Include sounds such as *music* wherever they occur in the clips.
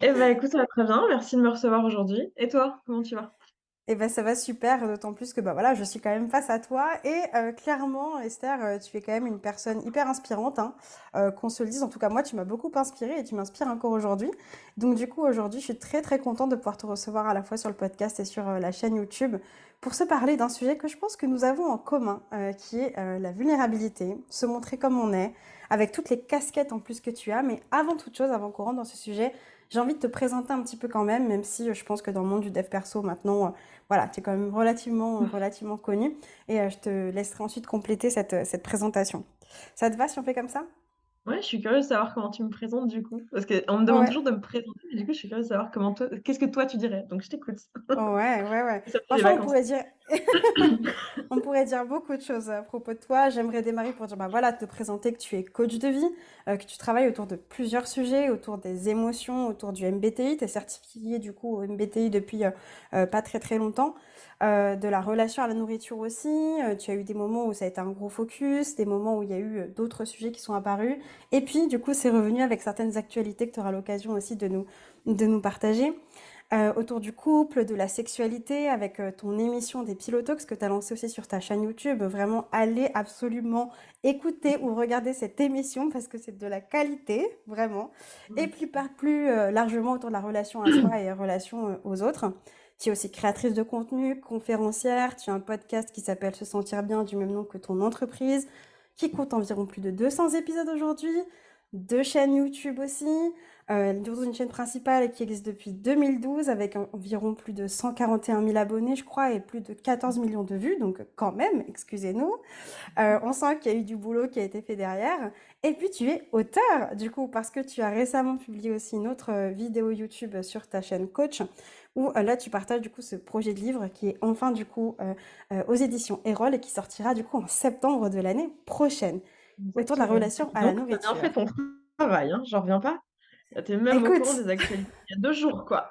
Eh ben, écoute, ça va très bien. Merci de me recevoir aujourd'hui. Et toi, comment tu vas? Eh ben ça va super, d'autant plus que bah voilà, je suis quand même face à toi et euh, clairement Esther, euh, tu es quand même une personne hyper inspirante, hein, euh, qu'on se le dise. En tout cas moi, tu m'as beaucoup inspirée et tu m'inspires encore aujourd'hui. Donc du coup aujourd'hui, je suis très très contente de pouvoir te recevoir à la fois sur le podcast et sur la chaîne YouTube pour se parler d'un sujet que je pense que nous avons en commun, qui est la vulnérabilité, se montrer comme on est, avec toutes les casquettes en plus que tu as. Mais avant toute chose, avant qu'on rentre dans ce sujet, j'ai envie de te présenter un petit peu quand même, même si je pense que dans le monde du dev perso maintenant voilà, tu es quand même relativement, *laughs* relativement connu. Et euh, je te laisserai ensuite compléter cette, cette présentation. Ça te va si on fait comme ça? Ouais, je suis curieuse de savoir comment tu me présentes du coup. Parce qu'on me demande toujours de me présenter, mais du coup, je suis curieuse de savoir comment toi, qu'est-ce que toi tu dirais. Donc, je t'écoute. Ouais, ouais, ouais. *laughs* Franchement, on pourrait, dire... *coughs* *coughs* on pourrait dire beaucoup de choses à propos de toi. J'aimerais démarrer pour dire, bah voilà, te présenter que tu es coach de vie, euh, que tu travailles autour de plusieurs sujets, autour des émotions, autour du MBTI. Tu es certifié du coup au MBTI depuis euh, euh, pas très très longtemps. Euh, de la relation à la nourriture aussi. Euh, tu as eu des moments où ça a été un gros focus, des moments où il y a eu euh, d'autres sujets qui sont apparus. Et puis, du coup, c'est revenu avec certaines actualités que tu auras l'occasion aussi de nous, de nous partager. autour du couple, de la sexualité, avec ton émission des Pilotox que tu as lancé aussi sur ta chaîne YouTube. Vraiment, allez absolument écouter ou regarder cette émission parce que c'est de la qualité, vraiment. Et puis, plus largement autour de la relation à soi et relation aux autres. Tu es aussi créatrice de contenu, conférencière, tu as un podcast qui s'appelle Se sentir bien du même nom que ton entreprise, qui compte environ plus de 200 épisodes aujourd'hui, deux chaînes YouTube aussi, euh, une chaîne principale qui existe depuis 2012 avec environ plus de 141 000 abonnés, je crois, et plus de 14 millions de vues. Donc, quand même, excusez-nous. Euh, on sent qu'il y a eu du boulot qui a été fait derrière. Et puis, tu es auteur, du coup, parce que tu as récemment publié aussi une autre euh, vidéo YouTube sur ta chaîne Coach où euh, là tu partages du coup ce projet de livre qui est enfin du coup euh, euh, aux éditions Erol et qui sortira du coup en septembre de l'année prochaine. Autour de la relation à la nourriture. Bien fait ton travail, hein, j'en reviens pas. Tu es même au courant des actualités. Il y a deux jours quoi.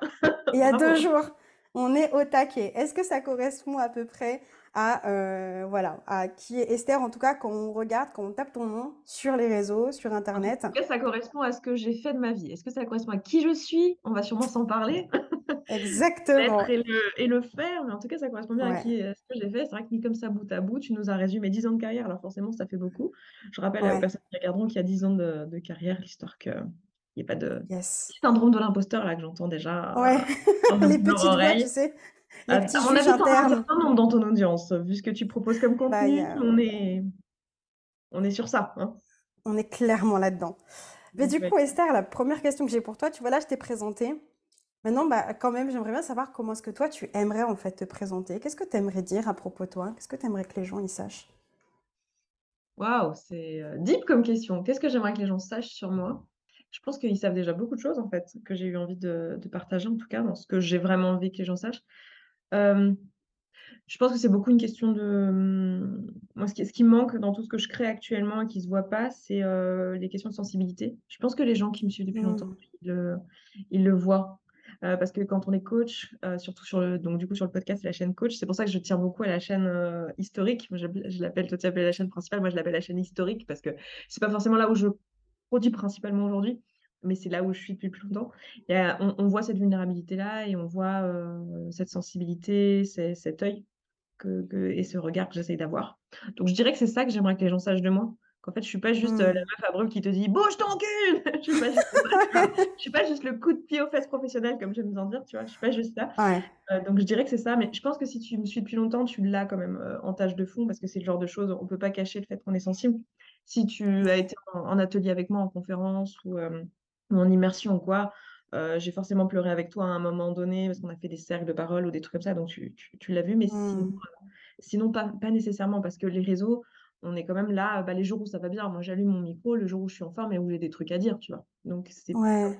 Il y a *laughs* deux jours. On est au taquet. Est-ce que ça correspond à peu près à euh, voilà à qui est Esther en tout cas quand on regarde quand on tape ton nom sur les réseaux sur internet. est-ce que ça correspond à ce que j'ai fait de ma vie. Est-ce que ça correspond à qui je suis? On va sûrement s'en parler. *laughs* Exactement. et le, et le, faire mais en tout cas ça correspond bien à, qui, ce que j'ai fait. C'est vrai que mis comme ça bout à bout tu nous as résumé 10 ans de carrière alors forcément ça fait beaucoup. Je rappelle aux personnes qui regarderont qu'il y a 10 ans de, de carrière l'histoire que il n'y a pas de syndrome de l'imposteur là que j'entends déjà ouais. *laughs* les petites voix tu sais on a un certain nombre dans ton audience, vu ce que tu proposes comme bah, contenu, on, est... on est sur ça. Hein. On est clairement là-dedans. Mais du coup, Esther, la première question que j'ai pour toi, tu vois là, je t'ai présenté. Maintenant, bah, quand même, j'aimerais bien savoir comment est-ce que toi, tu aimerais en fait te présenter. Qu'est-ce que tu aimerais dire à propos de toi? Qu'est-ce que tu aimerais que les gens y sachent? Waouh, c'est euh, deep comme question. Qu'est-ce que j'aimerais que les gens sachent sur moi? Je pense qu'ils savent déjà beaucoup de choses en fait, que j'ai eu envie de, de, partager en tout cas, dans ce que j'ai vraiment envie que les gens sachent je pense que c'est beaucoup une question de. Moi, ce qui, ce qui, manque dans tout ce que je crée actuellement et qui ne se voit pas, c'est les questions de sensibilité. Je pense que les gens qui me suivent depuis longtemps, mmh. ils le, voient. parce que quand on est coach, surtout sur le, donc, du coup, sur le podcast et la chaîne coach, c'est pour ça que je tiens beaucoup à la chaîne historique. je, je l'appelle, toi tu appelles la chaîne principale, moi je l'appelle la chaîne historique parce que c'est pas forcément là où je produis principalement aujourd'hui mais c'est là où je suis depuis plus longtemps. on, voit cette vulnérabilité-là et on voit cette sensibilité, cet œil que, et ce regard que j'essaye d'avoir. Donc, je dirais que c'est ça que j'aimerais que les gens sachent de moi. Qu'en fait, je suis pas juste la mmh. meuf à brûle qui te dit bouge ton cul. *laughs* je suis pas juste, *laughs* je suis pas juste le coup de pied aux fesses professionnel comme j'aime bien dire, tu vois. Je suis pas juste ça. donc, je dirais que c'est ça. Mais je pense que si tu me suis depuis longtemps, tu l'as quand même en tâche de fond parce que c'est le genre de choses on peut pas cacher le fait qu'on est sensible. Si tu as été en, atelier avec moi, en conférence ou mon immersion quoi, j'ai forcément pleuré avec toi à un moment donné parce qu'on a fait des cercles de parole ou des trucs comme ça, donc tu, tu, l'as vu, mais sinon, mmh. sinon pas, pas nécessairement parce que les réseaux, on est quand même là, bah, les jours où ça va bien, moi j'allume mon micro, le jour où je suis en forme et où j'ai des trucs à dire, tu vois? Donc c'est Ouais.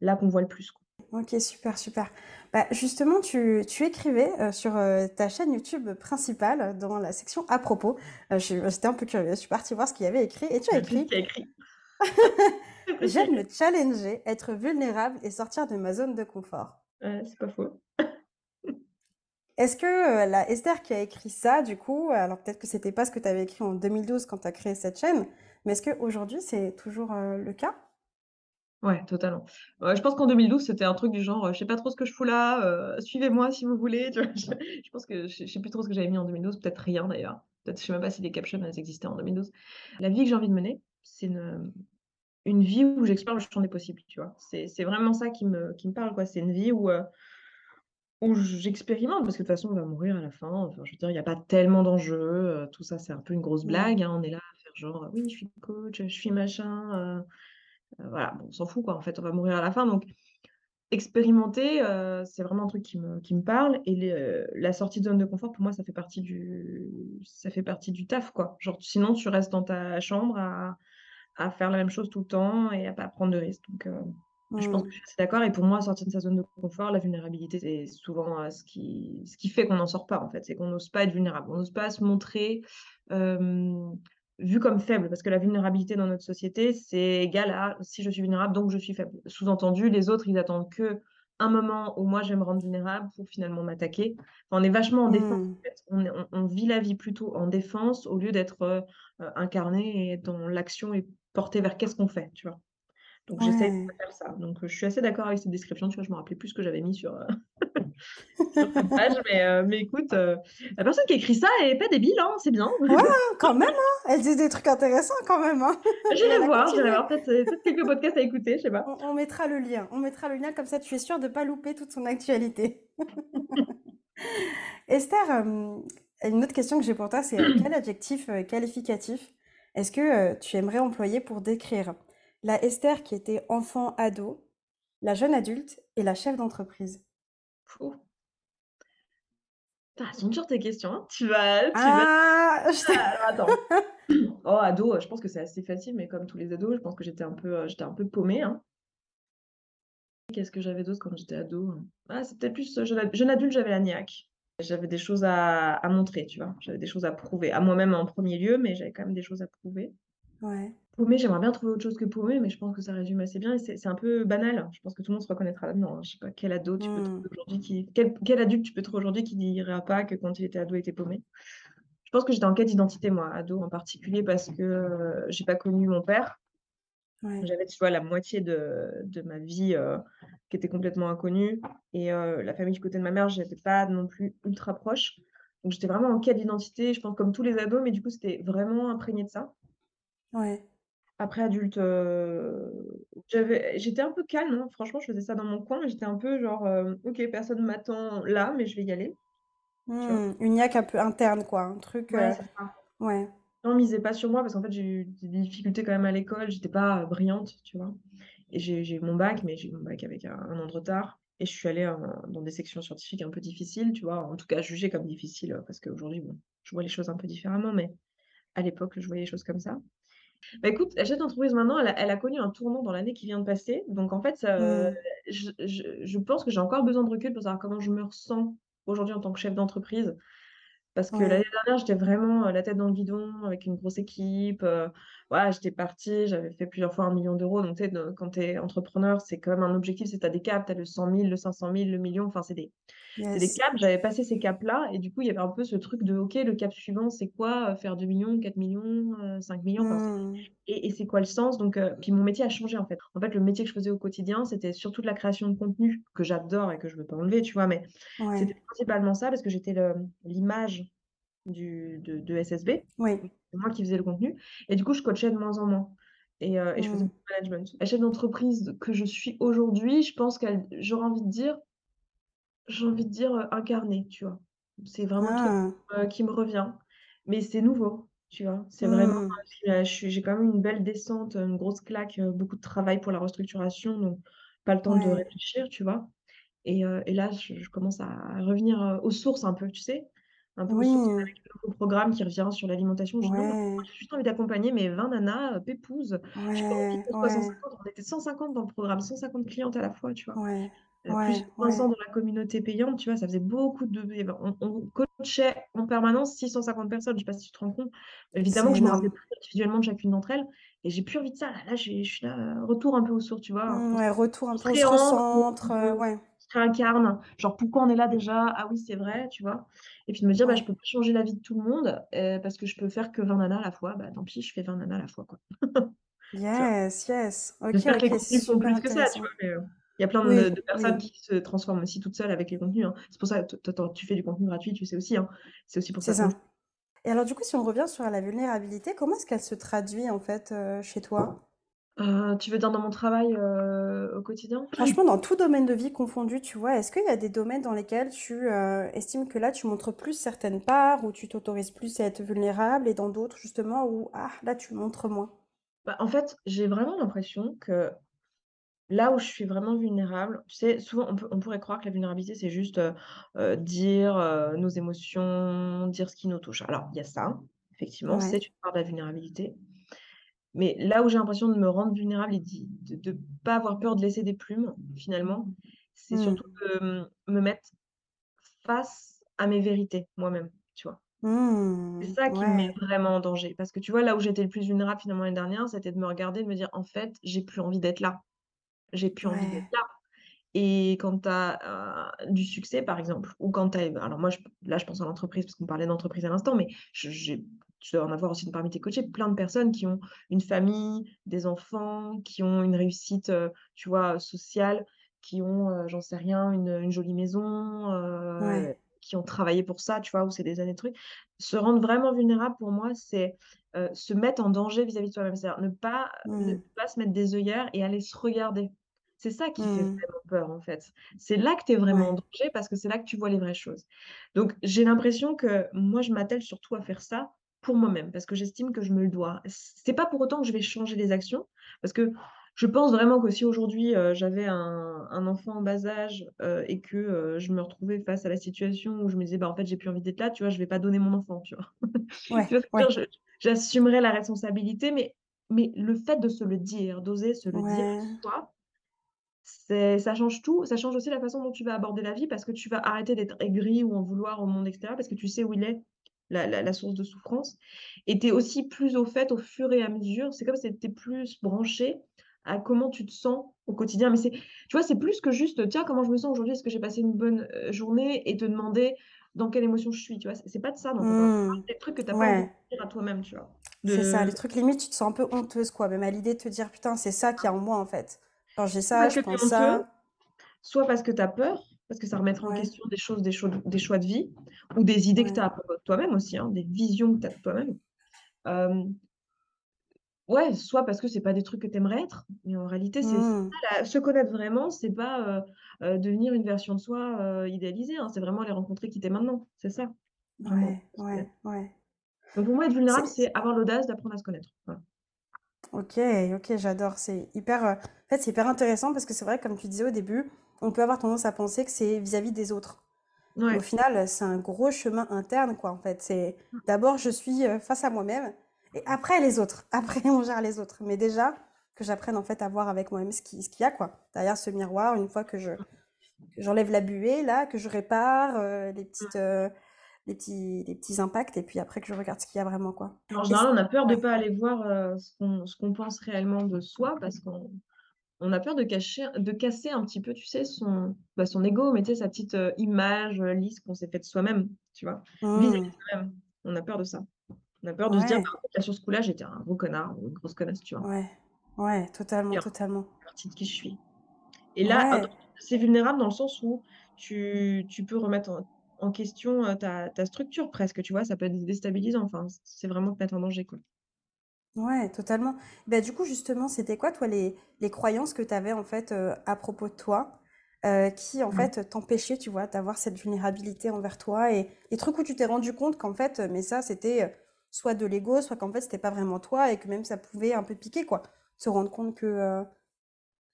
là qu'on voit le plus, quoi. OK, super, super. Bah, justement, tu tu écrivais, heu, sur, ta chaîne YouTube principale, dans la section «À propos», j'étais un peu curieuse, je suis partie voir ce qu'il y avait écrit et tu as écrit. *laughs* «J'aime me challenger, être vulnérable et sortir de ma zone de confort». Ouais, c'est pas faux. Est-ce que, heu, la Esther qui a écrit ça, du coup, alors peut-être que c'était pas ce que tu avais écrit en 2012 quand tu as créé cette chaîne, mais est-ce qu'aujourd'hui c'est toujours, heu, le cas? Ouais, totalement. Je pense qu'en 2012, c'était un truc du genre, heu: «Je sais pas trop ce que je fous là, suivez-moi si vous voulez», tu vois? *laughs* Je je pense que je sais je sais plus trop ce que j'avais mis en 2012, peut-être rien d'ailleurs. Peut-être je sais même pas si les captions, elles existaient en 2012. La vie que j'ai envie de mener, c'est une, une vie où j'explore le champ des possibles, tu vois? C'est c'est vraiment ça qui me qui me parle, quoi. C'est une vie où, heu où j'expérimente parce que de toute façon on va mourir à la fin, enfin je veux dire, il y a pas tellement d'enjeux, heu, tout ça c'est un peu une grosse blague, hein. On est là à faire genre: «Oui, je suis coach, je suis machin», heu, voilà, bon, on s'en fout quoi, en fait, on va mourir à la fin donc expérimenter, c'est vraiment un truc qui me qui me parle et la sortie de zone de confort pour moi ça fait partie du ça fait partie du taf, quoi. Genre sinon tu restes dans ta chambre à à faire la même chose tout le temps et à pas prendre de risques donc heu, je pense que Mmh. je suis d'accord et pour moi sortir de sa zone de confort, la vulnérabilité, c'est souvent, heu, ce qui ce qui fait qu'on n'en sort pas, en fait. C'est qu'on n'ose pas être vulnérable. On n'ose pas se montrer, vu comme faible parce que la vulnérabilité dans notre société, c'est égal à: «Si je suis vulnérable, donc je suis faible». Sous-entendu, les autres, ils attendent qu'un moment où moi je vais me rendre vulnérable pour finalement m'attaquer. Enfin, on est vachement en défense, Mmh. en fait. On est on on vit la vie plutôt en défense au lieu d'être, heu, incarné et dans l'action et porté vers qu'est-ce qu'on fait, tu vois? Donc j'essaie de faire ça. Donc je suis assez d'accord avec cette description, tu vois? Je me rappelais plus ce que j'avais mis sur, heu, *laughs* sur cette page, *laughs* mais heu, mais écoute, heu, la personne qui écrit ça est pas débile, hein, c'est bien. Ouais, quand même, hein! Elle dit des trucs intéressants quand même, hein! *laughs* Elle a voir, j'irai continué. voir, peut-être, heu, peut-être quelques podcasts à écouter, je sais pas. On on mettra le lien, on mettra le lien comme ça tu es sûre de pas louper toute son actualité. Esther, une autre question que j'ai pour toi, c'est, quel adjectif, qualificatif est-ce que, tu aimerais employer pour décrire la Esther qui était enfant, ado, la jeune adulte et la chef d'entreprise? Putain, elles sont dures tes questions, hein. Tu vas tu vas Ah! Je alors attends. *laughs* Oh ado, je pense que c'est assez facile, mais comme tous les ados, je pense que j'étais un peu, j'étais un peu paumée, hein. Qu'est-ce que j'avais d'autre quand j'étais ado? Ah, c'est peut-être plus, jeune adulte, j'avais la niaque. J'avais des choses à à montrer, tu vois? J'avais des choses à prouver, à moi-même en 1er lieu, mais j'avais quand même des choses à prouver. Ouais. Paumée, j'aimerais bien trouver autre chose que paumée, mais je pense que ça résume assez bien et c'est un peu banal. Je pense que tout le monde se reconnaîtra là-dedans, hein. Je sais pas quel ado tu peux trouver Mmh. aujourd'hui qui quel quel adulte tu peux trouver aujourd'hui qui dira pas que quand il était ado, il était paumé? Je pense que j'étais en quête d'identité moi, ado en particulier parce que, heu, j'ai pas connu mon père. Ouais. J'avais, tu vois, la moitié de de ma vie, heu, qui était complètement inconnue et heu, la famille du côté de ma mère, j'étais pas non plus ultra proche. Donc j'étais vraiment en quête d'identité, je pense comme tous les ados, mais du coup, c'était vraiment imprégné de ça. Ouais. Après adulte, j'avais j'étais un peu calme, hein, franchement, je faisais ça dans mon coin, mais j'étais un peu genre, heu: «OK, personne m'attend là, mais je vais y aller»? Mmh, une niaque un peu interne quoi, un truc, Ouais, ça. ouais. Non, misez pas sur moi parce qu'en fait, j'ai eu des difficultés quand même à l'école, j'étais pas, heu, brillante, tu vois? Et j'ai eu mon bac, mais j'ai eu mon bac avec un un an de retard et je suis allée dans des sections scientifiques un peu difficiles, tu vois? En tout cas jugées comme difficiles, heu, parce qu'aujourd'hui, bon, je vois les choses un peu différemment, mais à l'époque, je voyais les choses comme ça. Bah, écoute, la chef d'entreprise maintenant, elle a elle a connu un tournant dans l'année qui vient de passer, donc en fait, Mmh. je je je pense que j'ai encore besoin de recul pour savoir comment je me ressens aujourd'hui en tant que chef d'entreprise. Parce que l'année dernière, j'étais vraiment, heu, la tête dans le guidon avec une grosse équipe, heu, voilà, j'étais partie, j'avais fait plusieurs fois 1 000 000 €, donc tu de quand tu es entrepreneur, c'est quand même un objectif, c'est tu as des caps, tu as le 100 000, le 500 000, le 1 000 000, enfin, c'est des des caps. J'avais passé ces caps-là et du coup, il y avait un peu ce truc de: «OK, le cap suivant, c'est quoi? Heu, faire 2 000 000, 4 000 000, heu, 5 000 000», enfin, c'est Mmh. et et c'est quoi le sens? Donc heu, puis mon métier a changé, en fait. En fait, le métier que je faisais au quotidien, c'était surtout de la création de contenu que j'adore et que je veux pas enlever, tu vois? Mais c'était principalement ça parce que j'étais l'image du de de SSB. Oui. C'est moi qui faisais le contenu et du coup, je coachais de moins en moins et et je faisais Mmh. de management. La chef d'entreprise que je suis aujourd'hui, je pense qu'elle j'aurais envie de dire j'ai envie de dire, heu, incarner, tu vois? C'est vraiment Ah! heu, qui me revient, mais c'est nouveau, tu vois? C'est vraiment, Mmh. suis j'ai quand même une belle descente, une grosse claque, beaucoup de travail pour la restructuration, donc pas le temps de réfléchir, tu vois? Et et là, je je commence à revenir, aux sources un peu, tu sais? Un peu Oui. avec le programme qui revient sur l'alimentation. Je dis: «Non, moi Ouais. j'ai juste envie d'accompagner mes 20 nanas, heu, pépouses. J'ai pas envie Ouais, qu'on soit ouais. 150». On était 150 dans le programme, 150 clientes à la fois, tu vois? Ouais, Heu, plus ouais, 500 ouais. dans la communauté payante, tu vois? Ça faisait beaucoup de on on coachait en permanence 650 personnes, je sais pas si tu te rends compte? Évidemment je me rappelais plus individuellement de chacune d'entre elles et j'ai plus envie de ça, là là, je suis là, retour un peu aux sources, tu vois? Mmh, ouais, retour un peu, on ouais. Réincarne, genre: «Pourquoi on est là déjà? Ah oui, c'est vrai», tu vois? Et puis de me dire: «Bah, je peux pas changer la vie de tout le monde, heu, parce que je peux faire que 20 nanas à la fois, bah, tant pis, je fais 20 nanas à la fois, quoi». *laughs* Yes, yes. OK, J'espère que les contenus super plus que ça, tu vois? Mais, heu, il y a plein de Oui, de personnes oui. qui se transforment aussi toutes seules avec les contenus, hein. C'est pour ça, toi tu fais du contenu gratuit, tu sais aussi, hein. C'est aussi pour ça que ça. Et alors du coup, si on revient sur la vulnérabilité, comment est-ce qu'elle se traduit en fait, heu, chez toi? Heu, tu veux dire dans mon travail, heu, au quotidien? Franchement, dans tout domaine de vie confondu, tu vois, est-ce qu'il y a des domaines dans lesquels tu, heu, estimes que là, tu montres plus certaines parts, où tu t'autorises plus à être vulnérable et dans d'autres justement où, ah, là, tu montres moins? Bah, en fait, j'ai vraiment l'impression que là où je suis vraiment vulnérable, tu sais, souvent on peut on pourrait croire que la vulnérabilité, c'est juste, dire, nos émotions, dire ce qui nous touche. Alors il y a ça, effectivement, Ouais. c'est une part de la vulnérabilité. Mais là où j'ai l'impression de me rendre vulnérable et de de pas avoir peur de laisser des plumes, finalement, c'est Mmh. surtout de, me mettre face à mes vérités, moi-même, tu vois? C'est Mmh. ça qui me met vraiment en danger. Parce que tu vois, là où j'étais le plus vulnérable finalement l'année dernière, c'était de me regarder, de me dire: «En fait, j'ai plus envie d'être là. J'ai plus envie d'être là». Et quand tu as, du succès, par exemple, ou quand tu as alors moi, je là, je pense à l'entreprise parce qu'on parlait d'entreprise à l'instant, mais je j'ai tu dois en avoir aussi parmi tes coachés, plein de personnes qui ont une famille, des enfants, qui ont une réussite, tu vois, sociale, qui ont, j'en sais rien, une, une jolie maison, Ouais. qui ont travaillé pour ça, tu vois, où c'est des années de trucs. Se rendre vraiment vulnérable pour moi, c'est, se mettre en danger vis-à-vis de soi-même. C'est-à-dire ne pas ne Mmh. pas se mettre des œillères et aller se regarder. C'est ça qui fait Mmh. vraiment peur, en fait. C'est là que tu es vraiment en danger parce que c'est là que tu vois les vraies choses. Donc j'ai l'impression que moi, je m'attelle surtout à faire ça pour moi-même parce que j'estime que je me le dois. C'est pas pour autant que je vais changer les actions parce que je pense vraiment que si aujourd'hui, heu, j'avais un un enfant en bas âge, heu, et que, heu, je me retrouvais face à la situation où je me disais: «Bah, en fait, j'ai plus envie d'être là», tu vois? Je vais pas donner mon enfant, tu vois? *laughs* Ouais, ouais. dire? Je j'assumerai la responsabilité mais mais le fait de se le dire, d'oser se le dire Ouais. c'est ça change tout, ça change aussi la façon dont tu vas aborder la vie parce que tu vas arrêter d'être aigri ou en vouloir au monde extérieur parce que tu sais où il est, la la la source de souffrance et tu es aussi plus au fait au fur et à mesure, c'est comme si tu étais plus branché à comment tu te sens au quotidien. Mais c'est tu vois, c'est plus que juste: «Tiens, comment je me sens aujourd'hui? Est-ce que j'ai passé une bonne, heu, journée?» et te demander dans quelle émotion je suis, tu vois? C'est pas de ça parle Mmh. des trucs que tu as pas envie de Ouais. dire à toi-même, tu vois? C'est ça, les trucs limite, tu te sens un peu honteuse quoi, même à l'idée de te dire: «Putain, c'est ça qu'il y a en moi en fait. Genre j'ai ça, je es pense ça». Soit parce que tu as peur, parce que ça remettrait en Ouais, question des choses, des choix des choix de vie ou des idées que tu as à propos de toi-même aussi, hein, des visions que tu as de toi-même. Ouais, soit parce que c'est pas des trucs que tu aimerais être, mais en réalité, c'est Mmh. se connaître vraiment, c'est pas, heu heu, devenir une version de soi, heu, idéalisée, hein, c'est vraiment aller rencontrer qui tu es maintenant. C'est ça, vraiment, Ouais, ouais. Donc pour moi, être vulnérable, C'est avoir l'audace d'apprendre à se connaître. Voilà. OK, OK, j'adore. C'est hyper, en fait, c'est hyper intéressant parce que c'est vrai, comme tu disais au début, on peut avoir tendance à penser que c'est vis-à-vis des autres. Au final, c'est un gros chemin interne, quoi, en fait. C'est d'abord, je suis euh, face à moi-même et après les autres. *laughs* Après, on gère les autres. Mais déjà, que j'apprenne, en fait, à voir avec moi-même ce qui, ce qu'il y a, quoi. Derrière ce miroir, une fois que je, que j'enlève la buée, là, que je répare euh, les petites, euh, les petits, les petits impacts et puis après que je regarde ce qu'il y a vraiment, quoi. En général, on a peur de ouais. pas aller voir, heu, ce qu'on ce qu'on pense réellement de soi parce qu'on On a peur de cacher de casser un petit peu, tu sais, son bah, son ego, mais tu sais, sa petite, heu, image, heu, lisse qu'on s'est faite soi-même, tu vois? Mmh. On a peur de ça. On a peur de se dire: «Bah, Ouais, en fait, là, sur ce coup-là, j'étais un gros connard une grosse connasse», tu vois? ouais, ouais, totalement, Bien, totalement. partie de qui je suis. Et là, Ouais, c'est vulnérable dans le sens où tu tu peux remettre en en question, ta ta structure presque, tu vois? Ça peut être déstabilisant, enfin, c'est vraiment te mettre en danger, quoi. Ouais, totalement. Bah, du coup, justement, c'était quoi, toi, les, les croyances que tu avais, en fait, euh, à propos de toi, euh, qui, en Mmh. fait, t'empêchaient, tu vois, d'avoir cette vulnérabilité envers toi et les trucs où tu t'es rendu compte qu'en fait, euh, mais ça, c'était euh, soit de l'ego, soit qu'en fait, c'était pas vraiment toi et que même ça pouvait un peu piquer, quoi. Se rendre compte que euh,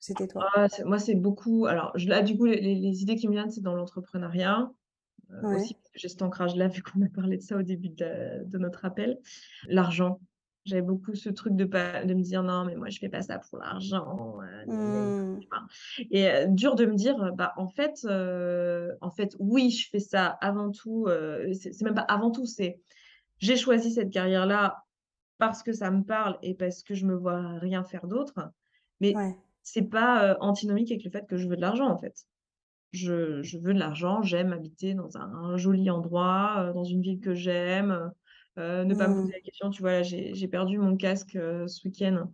c'était toi. Ah, c'est moi, c'est beaucoup alors je là, du coup, les les les idées qui me viennent, c'est dans l'entrepreneuriat. aussi parce que j'ai cet ancrage-là, vu qu'on a parlé de ça au début de de notre appel. L'argent. J'avais beaucoup ce truc de pas de me dire: «Non, mais moi je fais pas ça pour l'argent, Mmh. et dur de me dire, bah, en fait, heu, en fait, oui, je fais ça avant tout, heu, c'est même pas avant tout, c'est j'ai choisi cette carrière-là parce que ça me parle et parce que je me vois rien faire d'autre, mais Ouais. c'est pas, antinomique avec le fait que je veux de l'argent, en fait. Je je veux de l'argent, j'aime habiter dans un joli endroit, dans une ville que j'aime, heu, ne pas me poser Mmh. la question, tu vois? Là, j'ai perdu mon casque, heu, ce week-end.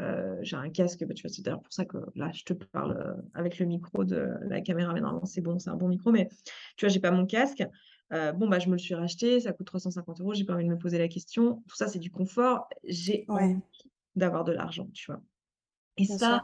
Heu, j'ai un casque, bah, tu vois? C'est d'ailleurs pour ça que là, je te parle, avec le micro de la caméra, mais normalement c'est bon, c'est un bon micro, mais tu vois? J'ai pas mon casque. Bon, bah, je me le suis racheté, ça coûte 350 €, j'ai pas envie de me poser la question. Tout ça, c'est du confort. J'ai Ouais, envie d'avoir de l'argent, tu vois? Et bien ça,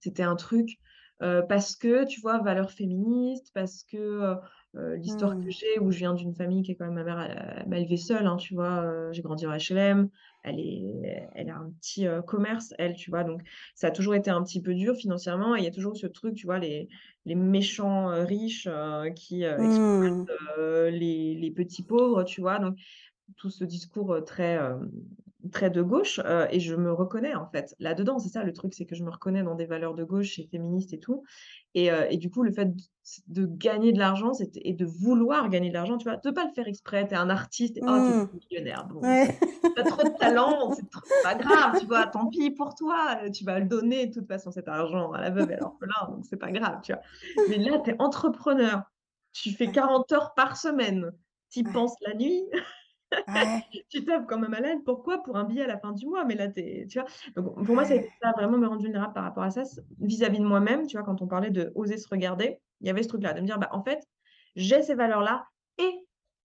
c'était un truc, parce que, tu vois, valeurs féministes, parce que, heu, l'histoire que Mmh. j'ai où je viens d'une famille qui est quand même ma mère, elle m'a élevée seule, hein, tu vois? Heu, j'ai grandi en HLM, elle est elle a un petit, heu, commerce, elle, tu vois? Donc ça a toujours été un petit peu dur financièrement et il y a toujours ce truc, tu vois, les les méchants, riches, qui, exploitent, Mmh. les les petits pauvres, tu vois? Donc tout ce discours, très, très de gauche, heu et je me reconnais, en fait, là-dedans. C'est ça le truc, c'est que je me reconnais dans des valeurs de gauche et féministes et tout et heu et du coup, le fait de gagner de l'argent, et de vouloir gagner de l'argent, tu vois? De pas le faire exprès, tu es un artiste et «Oh, Mmh. millionnaire». Bon, Ouais. c'est tu as trop de talent, c'est pas grave, tu vois? Tant pis pour toi, heu, tu vas le donner de toute façon cet argent à la veuve et à l'orphelin, donc c'est pas grave, tu vois? Mais là, tu es entrepreneur, tu fais Ouais, 40 heures par semaine, tu y penses la nuit, ouais. *laughs* tu tapes comme un malade. Pourquoi? Pour un billet à la fin du mois, mais là, tu es tu vois? Donc pour moi, ça a vraiment me rendre vulnérable par rapport à ça, vis-à-vis de moi-même, tu vois? Quand on parlait de oser se regarder, il y avait ce truc-là, de me dire: «Bah, en fait, j'ai ces valeurs-là et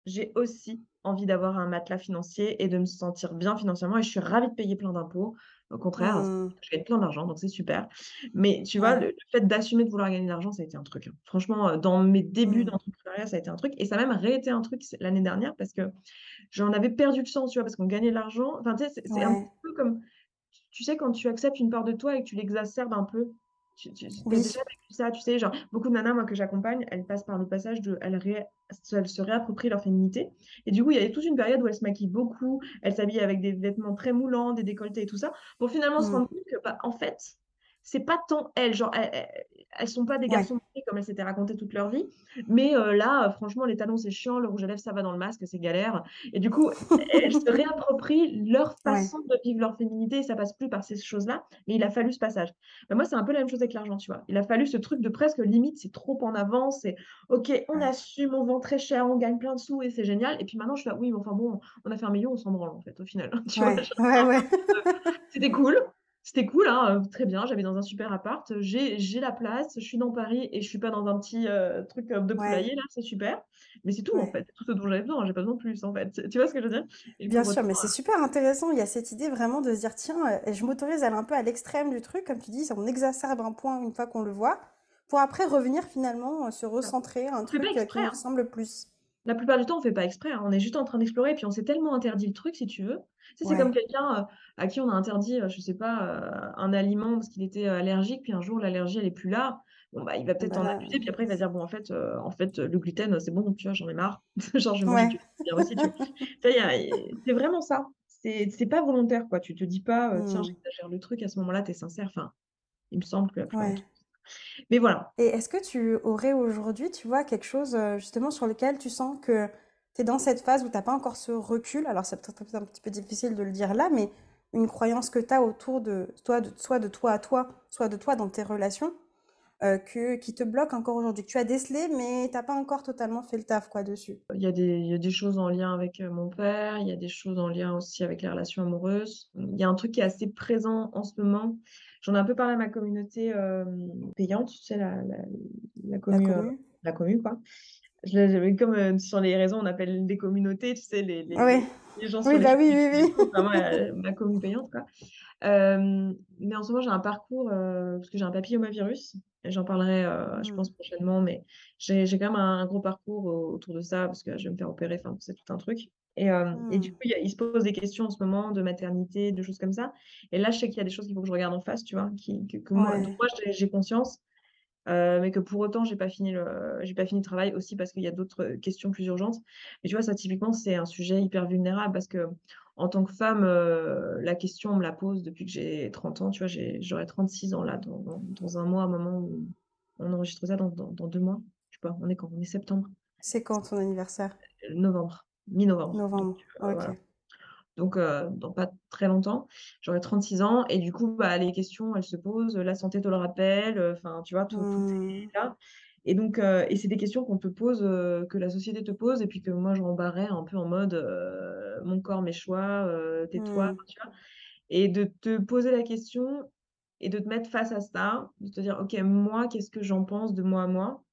j'ai aussi envie d'avoir un matelas financier et de me sentir bien financièrement et je suis ravie de payer plein d'impôts. Au contraire, Mmh. je gagne plein d'argent, donc c'est super. Mais tu vois, Ouais. le le fait d'assumer de vouloir gagner de l'argent, ça a été un truc, hein. Franchement, heu, dans mes débuts Mmh. d'entrepreneuriat, ça a été un truc et ça a même réété un truc l'année dernière parce que J'en avais perdu le sens, tu vois? Parce qu'on gagnait de l'argent. Enfin, tu sais, c'est un peu comme tu tu sais, quand tu acceptes une part de toi et que tu l'exacerbes un peu? Tu tu tu as Oui. déjà vécu ça? Tu sais, genre, beaucoup de nanas, moi, que j'accompagne, elles passent par le passage de elles ré elles se réapproprient leur féminité et du coup, il y a toute une période où elles se maquillent beaucoup, elles s'habillent avec des vêtements très moulants, des décolletés et tout ça, pour finalement se Mmh. rendre compte que, bah, en fait, c'est pas tant elles, genre, elles elles sont pas des garçons comme elles s'étaient racontées toute leur vie, mais heu, là, heu, franchement, les talons, c'est chiant, le rouge à lèvres, ça va dans le masque, c'est galère et du coup, *laughs* elles se réapproprient leur Ouais. façon de vivre leur féminité et ça passe plus par ces choses-là et il a fallu ce passage. Moi, c'est un peu la même chose avec l'argent, tu vois? Il a fallu ce truc de presque limite, c'est trop en avant, c'est OK, on Ouais. assume, on vend très cher, on gagne plein de sous et c'est génial et puis maintenant je fais: «Oui, mais enfin bon, on a fait 1 000 000, on s'en branle en fait, au final», *laughs* tu vois? Genre, *laughs* c'était cool, c'était cool, hein, heu, très bien, j'habite dans un super appart, j'ai j'ai la place, je suis dans Paris et je suis pas dans un petit, heu, truc, heu, de Ouais. poulailler là, c'est super. Mais c'est tout en fait, tout ce dont j'avais besoin, j'ai pas besoin de plus en fait. Tu vois ce que je veux dire? Et Bien sûr, mais c'est super intéressant. Il y a cette idée vraiment de se dire, tiens, je m'autorise à aller un peu à l'extrême du truc, comme tu dis, on exacerbe un point une fois qu'on le voit, pour après revenir finalement, se recentrer, un fait pas truc, qui nous ressemble plus. La plupart du temps, on fait pas exprès, hein. On est juste en train d'explorer et puis on s'est tellement interdit le truc, si tu veux. Tu sais, c'est comme quelqu'un, heu, à qui on a interdit, heu, je sais pas, heu, un aliment parce qu'il était, heu, allergique, puis un jour l'allergie elle est plus là. Bon, bah, il va Ah peut-être bah en là, abuser, puis après il va dire: «Bon en fait, en fait, le gluten, c'est bon, tu vois, j'en ai marre. *laughs* Genre je vais manger ouais. du bien aussi», tu vois? Tu vois, il y a c'est vraiment ça. C'est c'est pas volontaire, quoi. Tu te dis pas, «Tiens, Mmh. j'exagère le truc», à ce moment-là, tu es sincère. Enfin, il me semble que la plupart du Ouais. temps. Mais voilà. Et est-ce que tu aurais aujourd'hui, tu vois, quelque chose, heu, justement sur lequel tu sens que tu es dans cette phase où tu as pas encore ce recul? Alors c'est peut-être un petit peu difficile de le dire là, mais une croyance que tu as autour de toi de soit de toi à toi, soit de toi dans tes relations, heu, que qui te bloque encore aujourd'hui, que tu as décelé, mais tu as pas encore totalement fait le taf, quoi, dessus? Il y a des il y a des choses en lien avec, heu, mon père, il y a des choses en lien aussi avec les relations amoureuses. Il y a un truc qui est assez présent en ce moment. J'en ai un peu parlé à ma communauté, hem, payante, tu sais la la la La commu, heu, commu? la commu quoi. Je comme, heu, sur les réseaux on appelle des communautés, tu sais les les Ouais. les les gens sur Oui, les bah, oui, oui, oui. *laughs* ma commu payante quoi. Mais en ce moment, j'ai un parcours, parce que j'ai un papillomavirus et j'en parlerai, je Mmh. pense prochainement, mais j'ai quand même un gros parcours au autour de ça parce que je vais me faire opérer, enfin, c'est tout un truc et hem et du Mmh. coup, il se pose des questions en ce moment de maternité, de choses comme ça et là, je sais qu'il y a des choses qu'il faut que je regarde en face, tu vois? Qui que que moi dont Ouais. moi j'ai j'ai conscience mais que pour autant j'ai pas fini le j'ai pas fini le travail aussi parce qu'il y a d'autres questions plus urgentes. Mais tu vois, ça typiquement, c'est un sujet hyper vulnérable parce qu'en tant que femme, la question, on me la pose depuis que j'ai 30 ans, tu vois? j'aurai 36 ans là dans dans un mois, un moment où on enregistre ça dans dans 2 mois. Je sais pas, on est quand? On est septembre. C'est quand ton anniversaire? Novembre, mi-novembre. Novembre. Donc, dans pas très longtemps, j'aurai 36 ans et du coup, bah, les questions, elles se posent, la santé te le rappelle, enfin, tu vois? Tout tout est Mmh. là et donc et c'est des questions qu'on te pose, que la société te pose et puis que moi je rembarrais un peu en mode, «Mon corps, mes choix, tais-toi», Mmh. tu vois? Et de te poser la question et de te mettre face à ça, de te dire: «OK, moi, qu'est-ce que j'en pense de moi à moi?»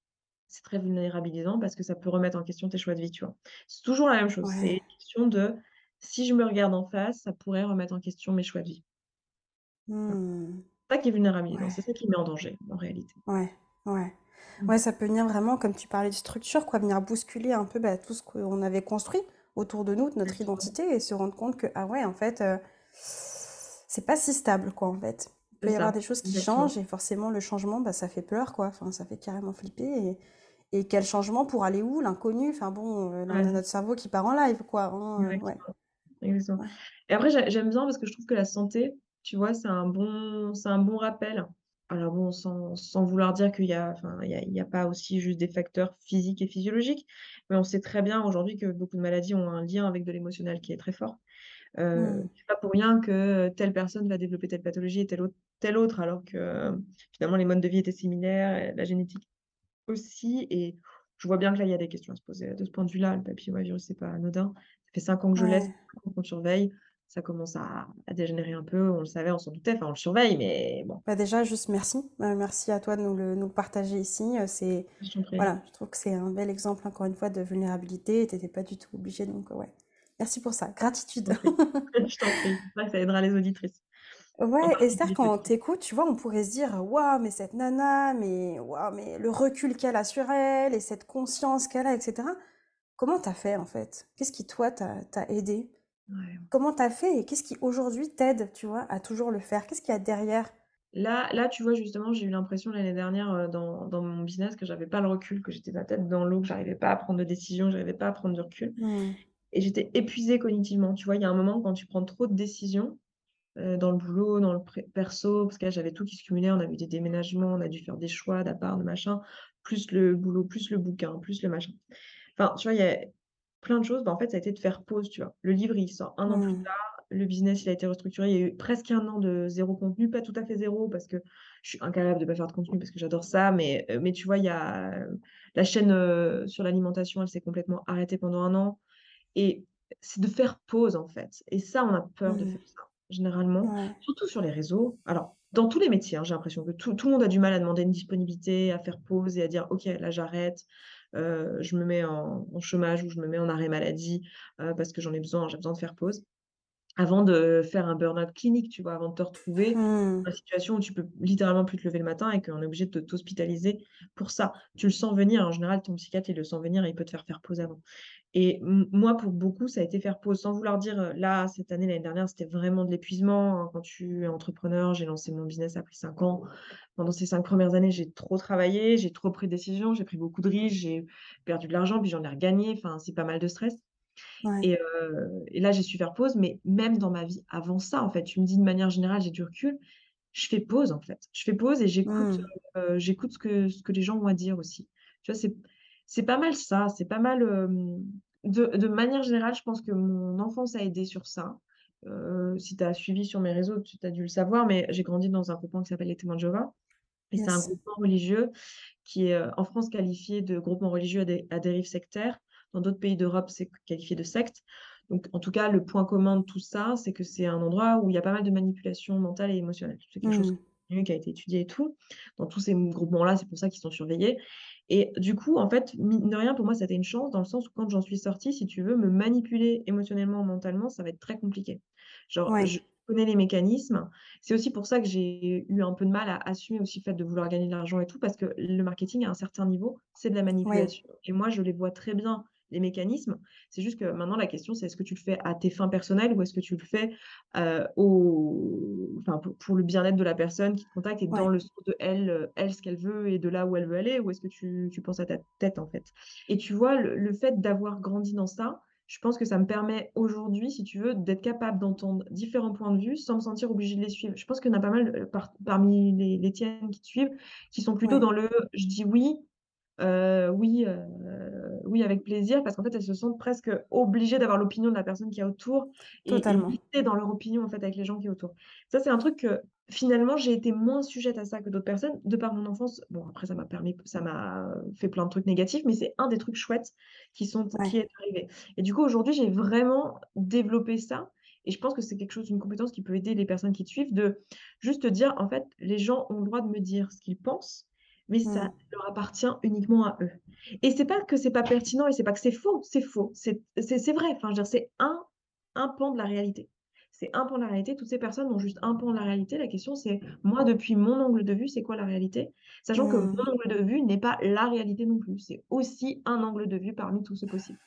C'est très vulnérabilisant parce que ça peut remettre en question tes choix de vie, tu vois? C'est toujours la même chose, c'est une question de: «Si je me regarde en face, ça pourrait remettre en question mes choix de vie». Mmh. C'est ça qui est vulnérabilisant, Ouais. c'est ça qui met en danger, en réalité. Ouais, ouais. Mmh. Ouais, ça peut venir vraiment, comme tu parlais de structure, quoi, venir bousculer un peu, bah, tout ce qu'on avait construit autour de nous, de notre identité et se rendre compte que, ah ouais, en fait, heu, c'est pas si stable, quoi, en fait. Il peut y avoir des choses qui exactement. changent et forcément le changement, bah, ça fait peur, quoi. Enfin, ça fait carrément flipper et et quel changement pour aller où? L'inconnu? Enfin bon, Ouais, notre cerveau qui part en live, quoi, hein, ouais, exactement, ouais. et après j'ai j'aime bien parce que je trouve que la santé, tu vois, c'est un bon c'est un bon rappel. Alors bon, sans sans vouloir dire qu'il y a enfin, il y a il y a pas aussi juste des facteurs physiques et physiologiques, mais on sait très bien aujourd'hui que beaucoup de maladies ont un lien avec de l'émotionnel qui est très fort. Heu, Mmh. c'est pas pour rien que telle personne va développer telle pathologie et telle autre telle autre alors que, finalement les modes de vie étaient similaires la génétique aussi et je vois bien que là, il y a des questions à se poser de ce point de vue-là. Le papillomavirus, c'est pas anodin. Ça fait 5 ans que je Ouais. fait 5 ans qu'on surveille. Ça commence à à dégénérer un peu. On le savait, on s'en doutait, enfin on le surveille, mais bon, Bah, déjà, juste merci. Heu, merci à toi de nous le nous le partager ici, heu, c'est voilà, je trouve que c'est un bel exemple, encore une fois, de vulnérabilité et tu étais pas du tout obligé donc ouais. Merci pour ça, gratitude. Je t'en prie. *laughs* Ça aidera les auditrices, Ouais, Esther, quand on t'écoute, tu vois, on pourrait se dire: «Waouh, mais cette nana, mais waouh, mais le recul qu'elle a sur elle et cette conscience qu'elle a» et cetera. Comment tu as fait, en fait? Qu'est-ce qui, toi, t'a aidé? Ouais. Comment tu as fait et qu'est-ce qui, aujourd'hui, t'aide, tu vois, à toujours le faire? Qu'est-ce qu'il y a derrière? Là là, tu vois, justement, j'ai eu l'impression l'année dernière, heu, dans dans mon business que j'avais pas le recul, que j'étais la tête dans l'eau, que j'arrivais pas à prendre de décisions, que j'arrivais pas à prendre du recul Mmh. et j'étais épuisée cognitivement. Tu vois, il y a un moment quand tu prends trop de décisions dans le boulot, dans le perso, parce que là, j'avais tout qui se cumulait. On a eu des déménagements, on a dû faire des choix d'appart, de machin, plus le boulot, plus le bouquin, plus le machin. Enfin, tu vois, il y a plein de choses. Bah, en fait, ça a été de faire pause, tu vois? Le livre, il sort un an plus Mmh. tard. Le business, il a été restructuré. Il y a eu presque un an de zéro contenu, pas tout à fait zéro parce que je suis incapable de pas faire de contenu parce que j'adore ça, mais mais tu vois, il y a, heu, la chaîne, sur l'alimentation, elle s'est complètement arrêtée pendant un an. Et c'est de faire pause, en fait et ça, on a peur de Mmh. faire ça, généralement, Ouais. surtout sur les réseaux. Alors, dans tous les métiers, hein, j'ai l'impression que tout tout le monde a du mal à demander une disponibilité, à faire pause et à dire: «OK, là, j'arrête, heu, je me mets en en chômage ou je me mets en arrêt maladie, heu, parce que j'en ai besoin, j'ai besoin de faire pause». Avant de faire un burn-out clinique, tu vois? Avant de te retrouver Mmh. dans la situation où tu peux littéralement plus te lever le matin et qu'on est obligé de t'hospitaliser pour ça. Tu le sens venir, en général, ton psychiatre, il le sent venir et il peut te faire faire pause avant. Et moi, pour beaucoup, ça a été faire pause, sans vouloir dire, là, cette année, l'année dernière, c'était vraiment de l'épuisement, hein. Quand tu es entrepreneur, j'ai lancé mon business, ça a pris 5 ans. Pendant ces 5 premières années, j'ai trop travaillé, j'ai trop pris de décisions, j'ai pris beaucoup de risques, j'ai perdu de l'argent, puis j'en ai regagné, enfin, c'est pas mal de stress. Ouais. Et là, j'ai su faire pause, mais même dans ma vie avant ça, en fait, tu me dis de manière générale, j'ai du recul, je fais pause, en fait. Je fais pause et j'écoute, Mmh. j'écoute ce que ce que les gens ont à dire aussi. Tu vois, c'est c'est pas mal ça, c'est pas mal, de de manière générale, je pense que mon enfance a aidé sur ça. Si tu as suivi sur mes réseaux, tu as dû le savoir, mais j'ai grandi dans un groupement qui s'appelle les Témoins de Jéhovah et c'est un groupement religieux qui est, en France qualifié de groupement religieux à dé à dérive sectaire. Dans d'autres pays d'Europe, c'est qualifié de secte. Donc en tout cas, le point commun de tout ça, c'est que c'est un endroit où il y a pas mal de manipulation mentale et émotionnelle. C'est quelque chose Mmh. qui a été étudié et tout. Dans tous ces groupements-là, c'est pour ça qu'ils sont surveillés et du coup, en fait, mine de rien, pour moi, ça a été une chance dans le sens où quand j'en suis sortie, si tu veux, me manipuler émotionnellement, mentalement, ça va être très compliqué. Genre, Ouais. je connais les mécanismes, c'est aussi pour ça que j'ai eu un peu de mal à assumer aussi le fait de vouloir gagner de l'argent et tout, parce que le marketing à un certain niveau, c'est de la manipulation et moi, je les vois très bien, les mécanismes. C'est juste que maintenant, la question, c'est est-ce que tu le fais à tes fins personnelles ou est-ce que tu le fais euh, au... enfin, pour, le bien-être de la personne qui te contacte et dans le sens de elle, elle ce qu'elle veut et de là où elle veut aller ou est-ce que tu, tu, penses à ta tête en fait? Et tu vois, le, fait d'avoir grandi dans ça, je pense que ça me permet aujourd'hui, si tu veux, d'être capable d'entendre différents points de vue sans me sentir obligée de les suivre. Je pense qu'il y en a pas mal euh, parmi les, les, tiennes qui te suivent qui sont plutôt dans le je dis oui, euh, oui, euh, oui, avec plaisir, parce qu'en fait, elles se sentent presque obligées d'avoir l'opinion de la personne qui est autour et, Totalement. et dans leur opinion en fait avec les gens qui est autour. Ça, c'est un truc que finalement j'ai été moins sujette à ça que d'autres personnes de par mon enfance. Bon, après, ça m'a permis, ça m'a fait plein de trucs négatifs, mais c'est un des trucs chouettes qui sont qui est arrivé. Et du coup, aujourd'hui, j'ai vraiment développé ça. Et je pense que c'est quelque chose, une compétence qui peut aider les personnes qui te suivent, de juste dire, en fait, les gens ont le droit de me dire ce qu'ils pensent, mais ça mmh. leur appartient uniquement à eux. Et c'est pas que c'est pas pertinent et c'est pas que c'est faux, c'est faux, c'est vrai. Enfin, c'est un, un pan de la réalité. C'est un pan de la réalité. Toutes ces personnes ont juste un pan de la réalité. La question, c'est moi, depuis mon angle de vue, c'est quoi la réalité? Sachant que mon mmh. angle de vue n'est pas la réalité non plus. C'est aussi un angle de vue parmi tous ceux possibles.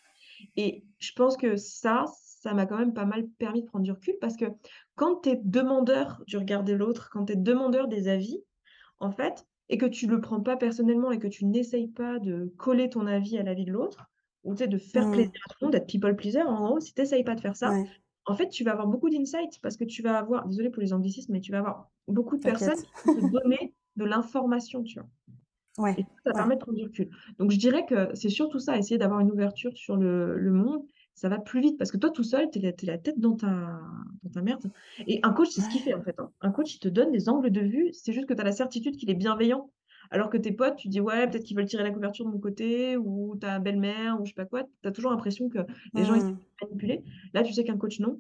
Et je pense que ça, ça m'a quand même pas mal permis de prendre du recul parce que quand tu es demandeur du regard de l'autre, quand tu es demandeur des avis, en fait, et que tu le prends pas personnellement et que tu n'essayes pas de coller ton avis à l'avis de l'autre, ou de faire mmh. plaisir à tout le monde, d'être people pleaser, en gros, si tu n'essayes pas de faire ça, en fait, tu vas avoir beaucoup d'insights parce que tu vas avoir, désolé pour les anglicismes, mais tu vas avoir beaucoup de personnes qui vont te donner de l'information, tu vois. Ouais, et ça permet de prendre du recul. Donc, je dirais que c'est surtout ça, essayer d'avoir une ouverture sur le, le monde ça va plus vite parce que toi tout seul, tu es, la tête dans ta, dans ta merde. Et un coach, c'est ce qu'il fait en fait. Hein. Un coach, il te donne des angles de vue, c'est juste que tu as la certitude qu'il est bienveillant. Alors que tes potes, tu dis ouais, peut-être qu'ils veulent tirer la couverture de mon côté, ou ta belle-mère, ou je sais pas quoi. Tu as toujours l'impression que les gens, ils sont mmh. manipulés. Là, tu sais qu'un coach, non.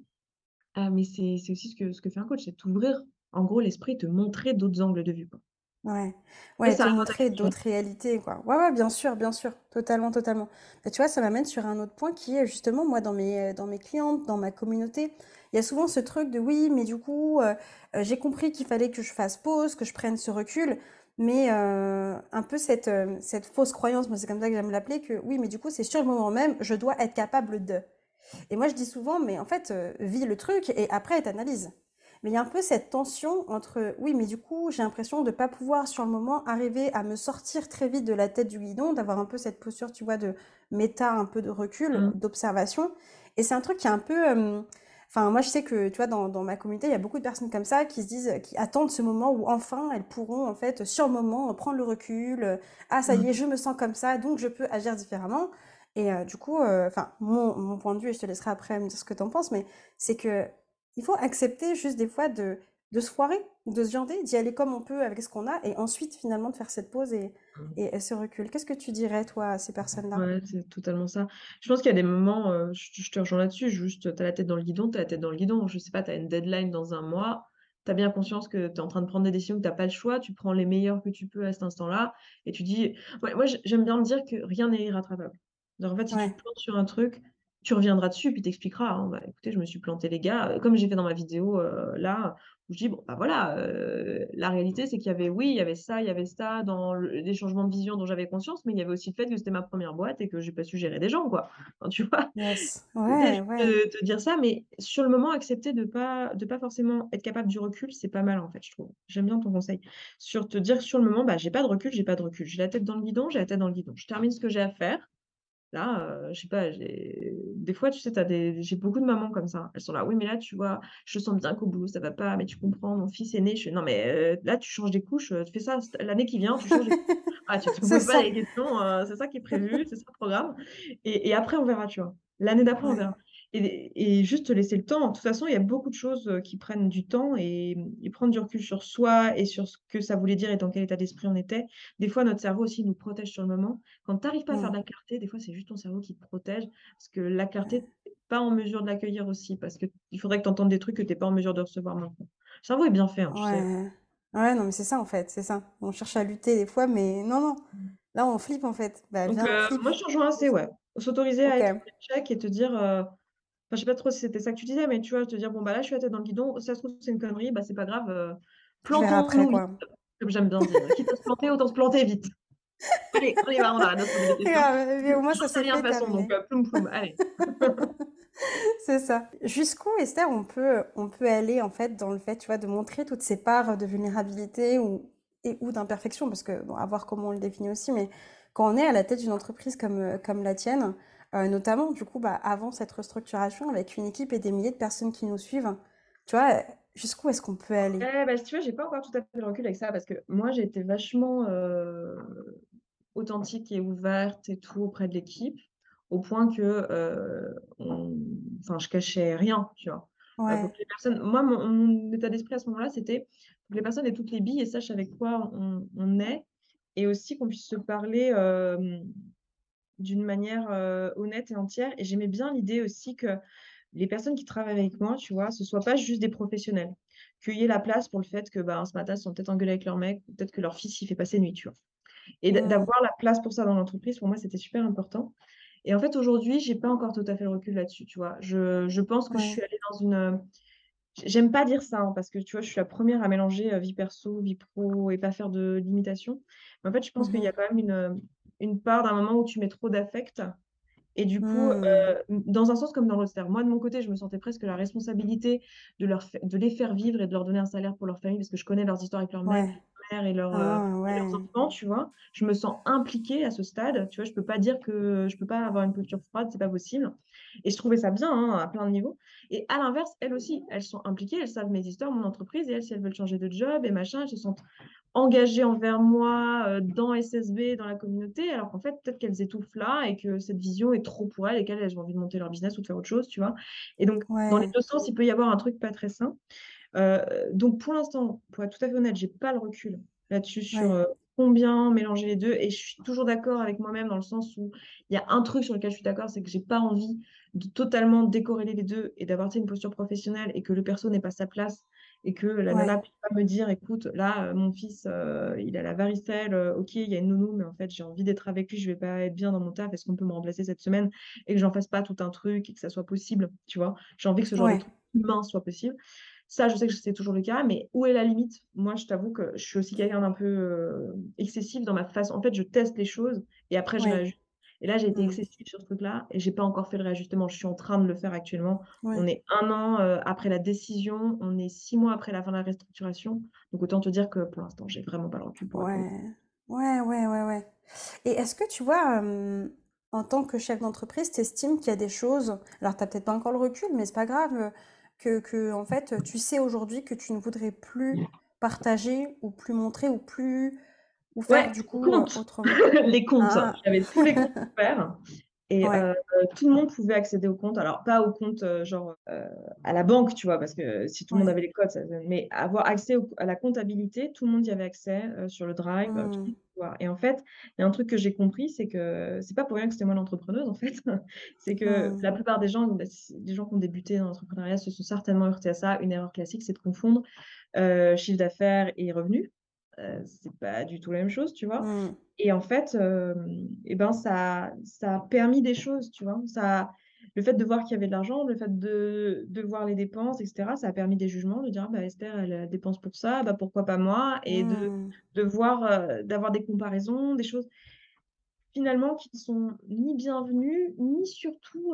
Ah, mais c'est aussi ce que, ce que fait un coach, c'est t'ouvrir, en gros, l'esprit, te montrer d'autres angles de vue. Quoi. Ouais, ouais, te montrer d'autres réalités, quoi. Ouais, ouais, bien sûr, bien sûr, totalement, totalement. tu vois, ça m'amène sur un autre point qui est justement, moi, dans mes, dans mes clientes, dans ma communauté, il y a souvent ce truc de oui, mais du coup, euh, euh, j'ai compris qu'il fallait que je fasse pause, que je prenne ce recul, mais euh, un peu cette, cette fausse croyance, moi c'est comme ça que j'aime l'appeler, que oui, mais du coup, c'est sur le moment même, je dois être capable de. Et moi, je dis souvent, mais en fait, vis le truc et après, t'analyses. Mais il y a un peu cette tension entre, oui, mais du coup, j'ai l'impression de ne pas pouvoir sur le moment arriver à me sortir très vite de la tête du guidon, d'avoir un peu cette posture, tu vois, de méta, un peu de recul, mmh. d'observation. Et c'est un truc qui est un peu... Euh, enfin, moi, je sais que, tu vois, dans, dans, ma communauté, il y a beaucoup de personnes comme ça qui se disent, qui attendent ce moment où enfin elles pourront, en fait, sur le moment, prendre le recul. ah, ça y est, je me sens comme ça, donc je peux agir différemment. Et euh, du coup, euh, enfin, mon, mon, point de vue, et je te laisserai après me dire ce que tu en penses, mais c'est que il faut accepter juste des fois de, de se foirer, de se viander, d'y aller comme on peut avec ce qu'on a, et ensuite finalement de faire cette pause et, mmh. et, ce recul. Qu'est-ce que tu dirais, toi, à ces personnes-là? Ouais, c'est totalement ça. Je pense qu'il y a des moments, euh, je, te rejoins là-dessus, juste, tu as la tête dans le guidon, tu as la tête dans le guidon, je sais pas, tu as une deadline dans un mois, tu as bien conscience que tu es en train de prendre des décisions, que tu n'as pas le choix, tu prends les meilleures que tu peux à cet instant-là, et tu dis, moi j'aime bien me dire que rien n'est irrattrapable. en fait, si tu te plantes sur un truc, tu reviendras dessus, puis t'expliqueras. Hein. Bah, écoutez, je me suis planté, les gars. Euh, comme j'ai fait dans ma vidéo euh, là, où je dis, bon, bah voilà, euh, la réalité, c'est qu'il y avait, oui, il y avait ça, il y avait ça dans les changements de vision dont j'avais conscience, mais il y avait aussi le fait que c'était ma première boîte et que j'ai pas su gérer des gens, quoi. tu vois, yes. *laughs* ouais, ouais. Te, dire ça, mais sur le moment, accepter de pas, de pas forcément être capable du recul, c'est pas mal, en fait, je trouve. J'aime bien ton conseil. Sur te dire sur le moment, bah, j'ai pas de recul, j'ai pas de recul. J'ai la tête dans le guidon, j'ai la tête dans le guidon. Je termine ce que j'ai à faire Là, je sais pas, des fois, tu sais, des j'ai beaucoup de mamans comme ça. Elles sont là: «Oui, mais là, tu vois, je sens bien qu'au boulot, ça va pas, mais tu comprends, mon fils est né». Je fais: «Non, mais là, tu changes des couches, tu fais ça l'année qui vient, tu changes des couches». *laughs* Ah, tu te poses pas les questions, c'est ça qui est prévu, c'est ça le programme et et après on verra, tu vois? L'année d'après, on verra. Et, juste laisser le temps. De toute façon, il y a beaucoup de choses qui prennent du temps et, prendre du recul sur soi et sur ce que ça voulait dire et dans quel état d'esprit on était. Des fois, notre cerveau aussi nous protège sur le moment. Quand tu n'arrives pas à faire de la clarté, des fois, c'est juste ton cerveau qui te protège parce que la clarté, tu n'es pas en mesure de l'accueillir aussi parce qu'il faudrait que tu entendes des trucs que tu n'es pas en mesure de recevoir maintenant. Le cerveau est bien fait, hein, ouais. Ouais, non, mais c'est ça en fait, c'est ça. On cherche à lutter des fois, mais non, non. Mmh. Là, on flippe en fait. Bah, Donc, euh, moi, je rejoins assez, ouais. S'autoriser à être check et te dire. Euh, Enfin, je sais pas trop si c'était ça que tu disais, mais tu vois, te dire, bon, bah là, je suis à tête dans le guidon, ça se trouve, c'est une connerie, bah c'est pas grave, euh, plantons-nous, comme j'aime bien dire. Quitte à se planter, autant se planter vite. *laughs* Allez, on y va, on arrête questions. Grave, mais au moins ça s'est toute façon, donc heu, ploum ploum, allez. *laughs* C'est ça. Jusqu'où, Esther, on peut, on peut aller en fait dans le fait, tu vois, de montrer toutes ces parts de vulnérabilité ou, et ou d'imperfection, parce que bon, à voir comment on le définit aussi, mais quand on est à la tête d'une entreprise comme, euh, comme la tienne, euh, notamment du coup, bah, avant cette restructuration, avec une équipe et des milliers de personnes qui nous suivent, tu vois, jusqu'où est-ce qu'on peut aller? Eh si tu vois, j'ai pas encore tout à fait le recul avec ça parce que moi, j'ai été vachement, heu, authentique et ouverte et tout auprès de l'équipe, au point que, heu, on enfin, je cachais rien, tu vois? Heu, pour Ouais. que les personnes moi, mon mon état d'esprit à ce moment-là, c'était que les personnes aient toutes les billes et sachent avec quoi on on est et aussi qu'on puisse se parler, d'une manière, honnête et entière et j'aimais bien l'idée aussi que les personnes qui travaillent avec moi, tu vois, ce soit pas juste des professionnels. Qu'il y ait la place pour le fait que, ben, ce matin, ils sont peut-être engueulés avec leur mec, peut-être que leur fils, il fait passer nuit, tu vois? Et d'a d'avoir la place pour ça dans l'entreprise, pour moi, c'était super important. Et en fait, aujourd'hui, j'ai pas encore tout à fait le recul là-dessus, tu vois? Je je pense que je suis allée dans une, j'aime pas dire ça, hein, parce que, tu vois, je suis la première à mélanger, vie perso, vie pro et pas faire de limitation. Mais en fait, je pense qu'il y Mhm. a quand même une, une part d'un moment où tu mets trop d'affect et du coup, Mm. mmh, dans un sens comme dans l'autre. Moi, de mon côté, je me sentais presque la responsabilité de leur de les faire vivre et de leur donner un salaire pour leur famille parce que je connais leurs histoires avec leur mère Ouais. mère et leurs, heu Ah, et leurs enfants, tu vois? Je me sens impliquée à ce stade, tu vois? Je peux pas dire que je peux pas avoir une posture froide, c'est pas possible et je trouvais ça bien, hein, à plein de niveaux et à l'inverse, elles aussi, elles sont impliquées, elles savent mes histoires, mon entreprise et elles, si elles veulent changer de job et machin, elles se sentent engagées envers moi, heu, dans SSB, dans la communauté, alors qu'en fait, peut-être qu'elles étouffent là et que cette vision est trop pour elles et qu'elles, elles ont envie de monter leur business ou de faire autre chose, tu vois? Et donc dans les. 2 sens, il peut y avoir un truc pas très sain. Heu, donc pour l'instant, pour être tout à fait honnête, j'ai pas le recul là-dessus sur, heu, combien mélanger les 2 et je suis toujours d'accord avec moi-même dans le sens où il y a un truc sur lequel je suis d'accord, c'est que j'ai pas envie de totalement décorréler les 2 et d'avoir, une posture professionnelle et que le perso n'ait pas sa place et que la nana Ouais. puisse pas me dire: «Écoute, là, heu, mon fils, heu, il a la varicelle, heu, OK, il y a une nounou, mais en fait, j'ai envie d'être avec lui, je vais pas être bien dans mon taf, est-ce qu'on peut me remplacer cette semaine?» et que j'en fasse pas tout un truc et que ça soit possible, tu vois? J'ai envie que ce genre de Ouais. truc humain soit possible. Ça, je sais que c'est toujours le cas, mais où est la limite? Moi, je t'avoue que je suis aussi quelqu'un d'un peu, excessif dans ma façon en fait, je teste les choses et après je réajuste. Et là, j'ai été excessive sur ce truc-là et j'ai pas encore fait le réajustement. Je suis en train de le faire actuellement. On est un an, heu, après la décision, on est 6 mois après la fin de la restructuration, donc autant te dire que pour l'instant, j'ai vraiment pas le recul pour. Ouais. Ouais, ouais, ouais, ouais. Et est-ce que tu vois, euh, en tant que chef d'entreprise, tu estimes qu'il y a des choses, alors t'as peut-être pas encore le recul, mais c'est pas grave, euh, que, que en fait, tu sais aujourd'hui que tu ne voudrais plus partager ou plus montrer ou plus, ou faire Ouais, du coup euh, autrement? *laughs* les comptes. Ah, J'avais tous les comptes *laughs* ouverts Et ouais, heu, tout le monde pouvait accéder au compte. Alors pas au compte, heu, genre, heu, à la banque, tu vois? Parce que si tout le monde avait les codes, ça mais avoir accès au à la comptabilité, tout le monde y avait accès, sur le drive, heu, tout le monde pouvait voir et en fait, il y a un truc que j'ai compris, c'est que c'est pas pour rien que c'était moi l'entrepreneuse, en fait. *laughs* C'est que hmm, la plupart des gens, des gens qui ont débuté dans l'entrepreneuriat se sont certainement heurtés à ça. Une erreur classique, c'est de confondre, chiffre d'affaires et revenus. Heu, c'est pas du tout la même chose, tu vois? hmm. Et en fait, hem et ben, ça ça a permis des choses, tu vois? Ça le fait de voir qu'il y avait de l'argent, le fait de de voir les dépenses et cetera, ça a permis des jugements, de dire: «Ah bah, Esther, elle, dépense pour ça, bah, pourquoi pas moi?» et de hmm. de voir, heu, d'avoir des comparaisons, des choses finalement qui ne sont ni bienvenues, ni surtout,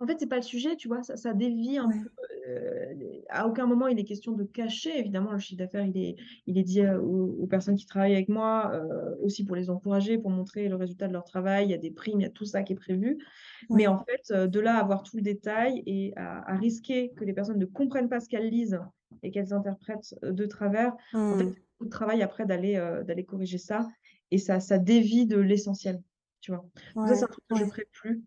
en fait, c'est pas le sujet, tu vois? Ça ça dévie un Ouais, peu, les à aucun moment il est question de cacher. Évidemment, le chiffre d'affaires, il est il est dit, heu, aux aux personnes qui travaillent avec moi, heu, aussi pour les encourager, pour montrer le résultat de leur travail. Il y a des primes, il y a tout ça qui est prévu. Mais en fait, de là à avoir tout le détail et à à risquer que les personnes ne comprennent pas ce qu'elles lisent et qu'elles interprètent, de travers, en fait, c'est beaucoup de travail après d'aller, d'aller corriger ça et ça ça dévie de l'essentiel, tu vois? Donc ça, c'est un truc que je ouais, ferai plus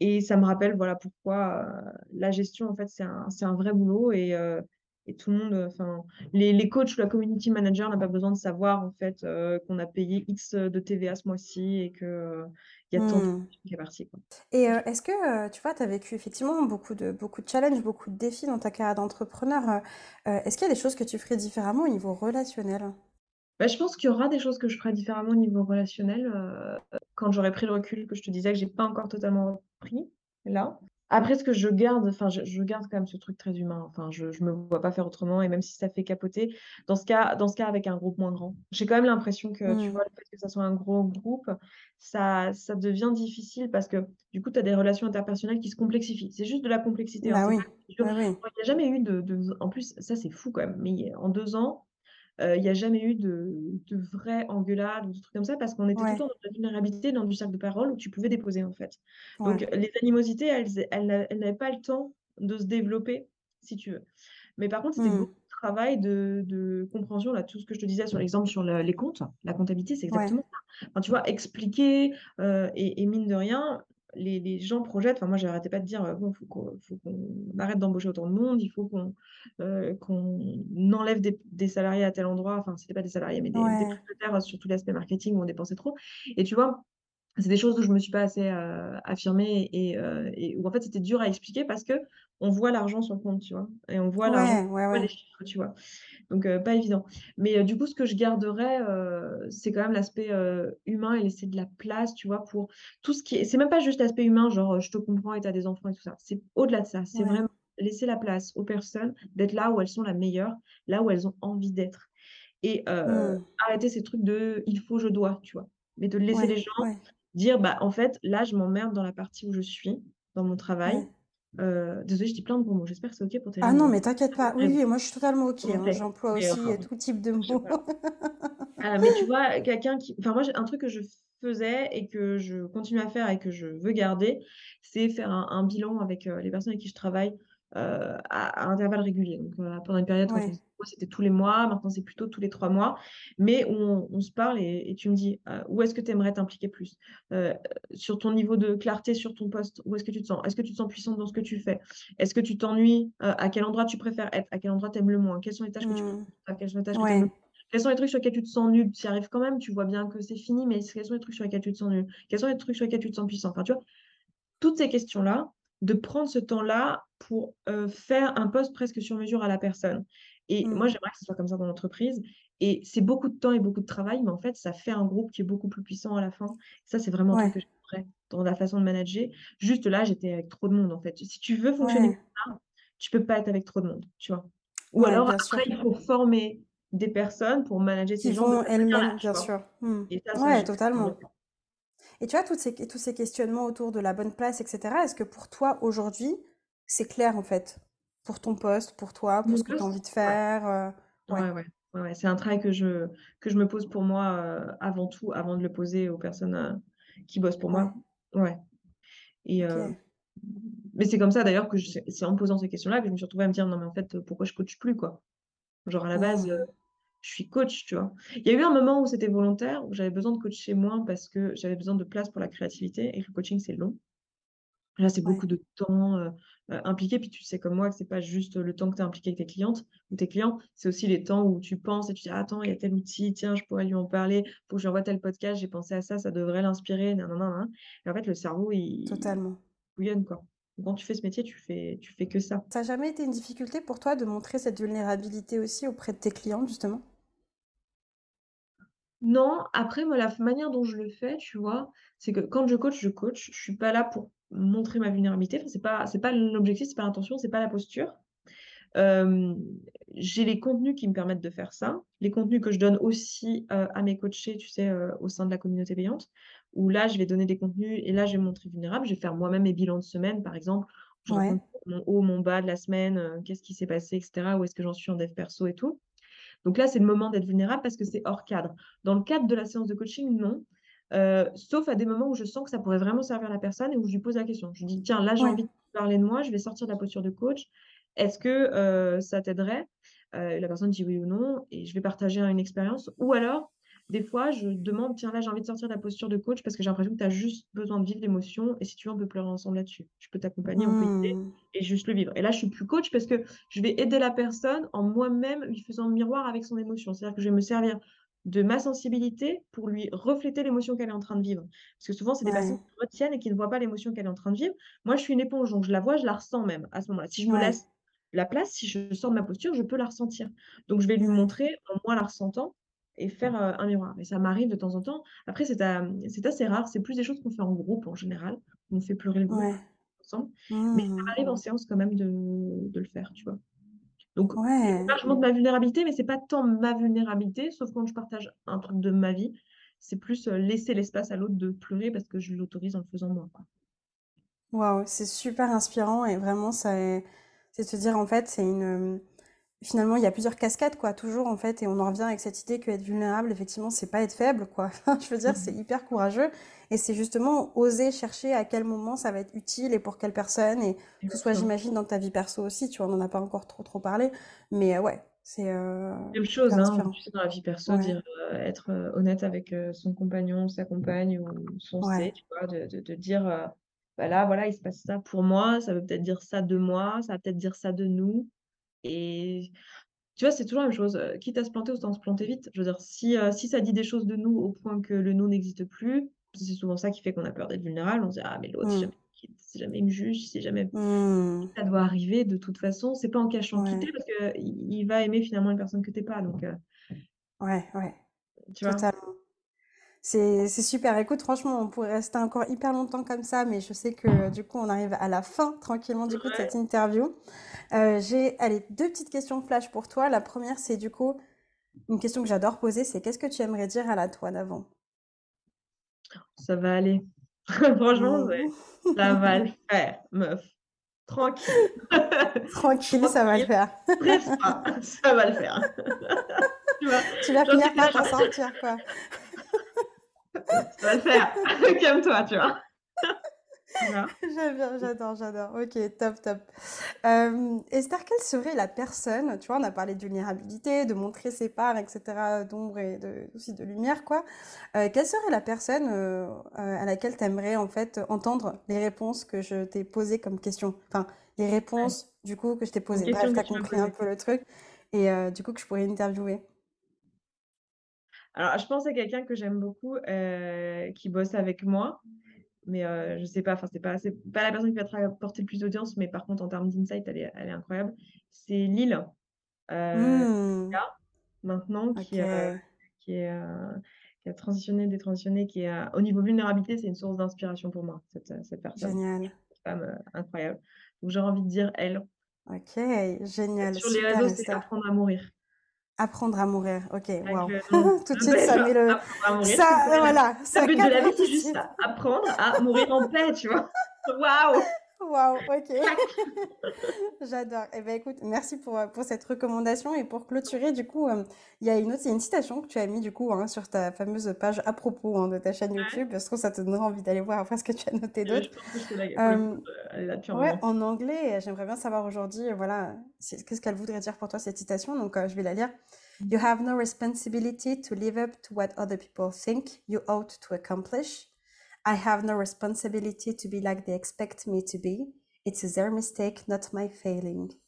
et ça me rappelle, voilà, pourquoi, heu, la gestion, en fait, c'est un un vrai boulot et heu et tout le monde, enfin, les les coachs ou la community manager n'a pas besoin de savoir, en fait, heu, qu'on a payé X, de TVA ce mois-ci et que, il y a tant de hmm. qui est parti, quoi. Et est-ce que, tu vois, tu as vécu effectivement beaucoup de beaucoup de challenges, beaucoup de défis dans ta carrière d'entrepreneur, est-ce qu'il y a des choses que tu ferais différemment au niveau relationnel? Bah, je pense qu'il y aura des choses que je ferai différemment au niveau relationnel, quand j'aurai pris le recul que je te disais que j'ai pas encore totalement pris, là. Après ce que je garde, enfin je je garde quand même ce truc très humain, enfin je je me vois pas faire autrement et même si ça fait capoter, dans ce cas dans ce cas avec un groupe moins grand. J'ai quand même l'impression que, tu Mmh. vois, le fait que ça soit un gros groupe, ça ça devient difficile parce que du coup, tu as des relations interpersonnelles qui se complexifient. C'est juste de la complexité, Bah c'est oui, pas dur. oui, il a jamais eu de de en plus, ça c'est fou quand même, mais en 2 ans, il y a jamais eu de de vraies engueulades ou de trucs comme ça parce qu'on était tout le Ouais, temps dans la vulnérabilité, dans du cercle de parole où tu pouvais déposer, en fait. ouais. Donc les animosités, elles elles elles n'avaient pas le temps de se développer, si tu veux. Mais par contre, c'était Mmh. beaucoup de travail de de compréhension, là, tout ce que je te disais sur l'exemple sur le les comptes, la comptabilité, c'est Ouais, exactement ça. Enfin, tu vois, expliquer, et et mine de rien, les les gens projettent. Enfin moi, j'arrêtais pas de dire, heu: «Bon, faut qu'on arrête d'embaucher autant de monde, il faut qu'on qu'on enlève des des salariés à tel endroit, enfin, c'était pas des salariés, mais des des ouais, prestataires sur tout l'aspect marketing où on dépensait trop. Et tu vois, c'est des choses où je me suis pas assez, heu, affirmée et heu et où en fait, c'était dur à expliquer parce qu'on voit l'argent sur le compte, tu vois? Et on voit l'argent, ouais, ouais, on les chiffres, tu vois? Donc heu, pas évident. Mais du coup, ce que je garderais, c'est quand même l'aspect, humain et laisser de la place, tu vois, pour tout ce qui est c'est même pas juste l'aspect humain, genre, je te comprends et tu as des enfants et tout ça. C'est au-delà de ça, c'est vraiment laisser la place aux personnes d'être là où elles sont la meilleures, là où elles ont envie d'être et Mmh. arrêter ces trucs de: «Il faut, je dois», tu vois? Mais de laisser Ouais, les gens ouais, dire: «Bah, en fait, là, je m'emmerde dans la partie où je suis, dans mon travail». ouais. Heu, désolée, je dis plein de gros mots, j'espère que c'est OK pour tes Ah non, mais t'inquiète pas. Oui, oui, moi je suis totalement OK, hein. J'emploie aussi, enfin, heu, tout type de mots. Heu, *laughs* mais tu vois, quelqu'un qui enfin moi, un truc que je faisais et que je continue à faire et que je veux garder, c'est faire un un bilan avec, heu, les personnes avec qui je travaille, heu, à à intervalles réguliers. Donc, heu, pendant une période, Ouais. c'était tous les mois, maintenant c'est plutôt tous les 3 mois, mais on on se parle et et tu me dis, heu, où est-ce que tu aimerais t'impliquer plus? Sur ton niveau de clarté sur ton poste, où est-ce que tu te sens? Est-ce que tu te sens puissante dans ce que tu fais? Est-ce que tu t'ennuies? À quel endroit tu préfères être? À quel endroit tu aimes le moins? Quelles sont les tâches que tu Mmh. préfères? Quelles sont les tâches que tu aimes le quels sont les trucs sur lesquels tu te sens nul? Tu y arrives quand même, tu vois bien que c'est fini, mais quels sont les trucs sur lesquels tu te sens nul? Quels sont les trucs sur lesquels tu te sens puissant? Enfin, tu vois? Toutes ces questions-là, de prendre ce temps-là pour, faire un poste presque sur mesure à la personne et Mmh. moi, j'aimerais que ce soit comme ça dans l'entreprise et c'est beaucoup de temps et beaucoup de travail, mais en fait, ça fait un groupe qui est beaucoup plus puissant à la fin. Ça, c'est vraiment un truc Ouais, que j'aimerais dans la façon de manager. Juste là, j'étais avec trop de monde, en fait. Si tu veux fonctionner ouais, comme ça, tu peux pas être avec trop de monde, tu vois? Ou ouais, alors après, il faut former des personnes pour manager ces gens elles-mêmes, bien sûr. Mmh. Et ça, Ouais, totalement. Et tu vois, toutes ces tous ces questionnements autour de la bonne place et cetera, est-ce que pour toi, aujourd'hui, c'est clair, en fait? Pour ton poste, pour toi, pour mon ce que tu as envie de faire, heu? Ouais, Ouais, ouais. Ouais, ouais, c'est un travail que je que je me pose pour moi, heu, avant tout, avant de le poser aux personnes, heu, qui bossent pour moi. Ouais et mais c'est comme ça d'ailleurs que c'est en me posant ces questions-là que je me suis retrouvée à me dire: «Non mais en fait, pourquoi je coache plus, quoi?» genre à la base. Je suis coach, tu vois? Il y a eu un moment où c'était volontaire, où j'avais besoin de coacher moins parce que j'avais besoin de place pour la créativité et que le coaching, c'est long. Là, c'est Ouais. beaucoup de temps, heu heu, impliqué, puis tu sais comme moi que c'est pas juste le temps que tu es impliqué avec tes clientes ou tes clients, c'est aussi les temps où tu penses et tu dis: «Ah, «Attends, il y a tel outil, tiens, je pourrais lui en parler, faut que je lui envoie tel podcast, j'ai pensé à ça, ça devrait l'inspirer, nin nin» et en fait, le cerveau, il Totalement. bouillonne, quoi. Quand tu fais ce métier, tu fais tu fais que ça. Ça a jamais été une difficulté pour toi de montrer cette vulnérabilité aussi auprès de tes clients, justement? Non, après moi, la manière dont je le fais, tu vois, c'est que quand je coach, je coach. Je suis pas là pour montrer ma vulnérabilité, enfin, c'est pas c'est pas l'objectif, c'est pas l'intention, c'est pas la posture. J'ai les contenus qui me permettent de faire ça. Les contenus que je donne aussi, à mes coachés, tu sais, au sein de la communauté payante, où là, je vais donner des contenus et là, je vais me montrer vulnérable. Je vais faire moi-même mes bilans de semaine, par exemple, je Ouais, mon haut, mon bas de la semaine, qu'est-ce qui s'est passé et cetera, où est-ce que j'en suis en dev perso et tout. Donc là, c'est le moment d'être vulnérable parce que c'est hors cadre. Dans le cadre de la séance de coaching, non, heu, sauf à des moments où je sens que ça pourrait vraiment servir la personne et où je lui pose la question. Je lui dis: «Tiens, là, j'ai ouais, envie de parler de moi, je vais sortir de la posture de coach. Est-ce que, heu, ça t'aiderait?» heu, la personne dit oui ou non et je vais partager une expérience ou alors, des fois, je demande: «Tiens, là, j'ai envie de sortir de la posture de coach parce que j'ai l'impression que tu as juste besoin de vivre l'émotion et si tu veux, on peut pleurer ensemble là-dessus. Je peux t'accompagner, on peut y aller mmh, et juste le vivre» et là, je suis plus coach parce que je vais aider la personne en moi-même lui faisant le miroir avec son émotion. C'est-à-dire que je vais me servir de ma sensibilité pour lui refléter l'émotion qu'elle est en train de vivre. Parce que souvent, c'est des personnes qui retiennent et qui ne voient pas l'émotion qu'elle est en train de vivre. Moi, je suis une éponge, donc je la vois, je la ressens même à ce moment-là. Si je me laisse la place, si je sors de ma posture, je peux la ressentir. Donc je vais lui montrer en moi la ressentant et faire, heu, un miroir et ça m'arrive de temps en temps. Après c'est à c'est assez rare, c'est plus des choses qu'on fait en groupe en général, on fait pleurer le groupe. Ouais. ensemble. Mais ça Mmh. m'arrive en séance quand même de de le faire, tu vois? Donc Ouais. je montre ma vulnérabilité, mais c'est pas tant ma vulnérabilité, sauf quand je partage un truc de ma vie. C'est plus, heu, laisser l'espace à l'autre de pleurer parce que je l'autorise en le faisant moi. Waouh, c'est super inspirant et vraiment, ça est c'est te dire, en fait, c'est une, finalement, il y a plusieurs casquettes, quoi, toujours, en fait et on en revient avec cette idée qu'être vulnérable, effectivement, c'est pas être faible, quoi. *laughs* Je veux dire, c'est Mmh hyper courageux et c'est justement oser chercher à quel moment ça va être utile et pour quelle personne et que ce soit, j'imagine, dans ta vie perso aussi, tu vois? On en a pas encore trop, trop parlé, mais heu, ouais, c'est, heu, Même chose, hein, tu sais, dans la vie perso, Ouais, dire, heu, être, heu, honnête avec, son compagnon, sa compagne ou son C, ouais. tu vois? De de de dire, «Bah, là, voilà, il se passe ça pour moi, ça veut peut-être dire ça de moi, ça va peut-être dire ça de nous» et tu vois, c'est toujours la même chose, quitte à se planter, autant se planter vite. Je veux dire, si, si ça dit des choses de nous au point que le nous n'existe plus, c'est souvent ça qui fait qu'on a peur d'être vulnérable. On se dit: «Ah mais l'autre, si Mmh. jamais il me quitte, si jamais il me juge, si jamais» Mmh. ça doit arriver de toute façon, c'est pas en cachant Ouais, es parce qu'il il va aimer finalement une personne que tu es pas donc heu, ouais, ouais, tu vois? totalement. C'est c'est super. Écoute, franchement, on pourrait rester encore hyper longtemps comme ça, mais je sais que du coup, on arrive à la fin tranquillement du coup de cette interview. Euh, j'ai, allez, deux petites questions flash pour toi. La première, c'est du coup une question que j'adore poser, c'est qu'est-ce que tu aimerais dire à la toi d'avant? Ça va aller. Franchement, *laughs* ça va le faire, meuf. Tranquille. Tranquille, ça va le faire. ça va le faire. Tu vois? Tu vas finir par t'en sortir, quoi. «Ça va le faire, *laughs* calme-toi», tu vois? Bien, *laughs* j'adore, j'adore. Ok, top, top. Euh, Esther, quelle serait la personne, tu vois, on a parlé de vulnérabilité, de montrer ses parts, etc., d'ombre et de, aussi de lumière, quoi. Euh, quelle serait la personne euh, à laquelle tu aimerais, en fait, entendre les réponses que je t'ai posées comme question? Enfin, les Ouais, réponses, du coup, que je t'ai posées. Bref, t'as compris un peu le truc. Et du coup, que je pourrais interviewer. Alors, je pense à quelqu'un que j'aime beaucoup, qui bosse avec moi, mais heu, je sais pas, enfin, c'est pas c'est pas la personne qui va te rapporter le plus d'audience, mais par contre, en termes d'insight, elle est elle est incroyable. C'est Lil, heu, Hmm, maintenant ok, qui, qui est, heu, qui a transitionné, détransitionné, qui est, au niveau vulnérabilité, c'est une source d'inspiration pour moi, cette, cette personne. génial. Cette femme, incroyable. Donc j'ai envie de dire elle. Ok, génial, Sur les réseaux, c'est apprendre à mourir. Apprendre à mourir. OK, le nom *laughs* Tout de suite, ça met le à mourir, ça, le voilà, le ça but de la vie, c'est juste apprendre à mourir en paix, tu vois? *laughs* Waouh! Waouh, OK. *laughs* *laughs* J'adore. Eh ben, écoute, merci pour, heu, pour cette recommandation et pour clôturer, du coup, hem, il y a une autre une citation que tu as mis, du coup, hein, sur ta fameuse page à propos, hein, de ta chaîne YouTube. Je trouve que ça te donnera envie d'aller voir après ce que tu as noté et d'autre. ouais, en anglais, j'aimerais bien savoir aujourd'hui, voilà, qu'est-ce qu'elle voudrait dire pour toi, cette citation? Donc, je vais la lire. Mmh You have no responsibility to live up to what other people think you ought to accomplish. I have no responsibility to be like they expect me to be. It's their mistake, not my failing.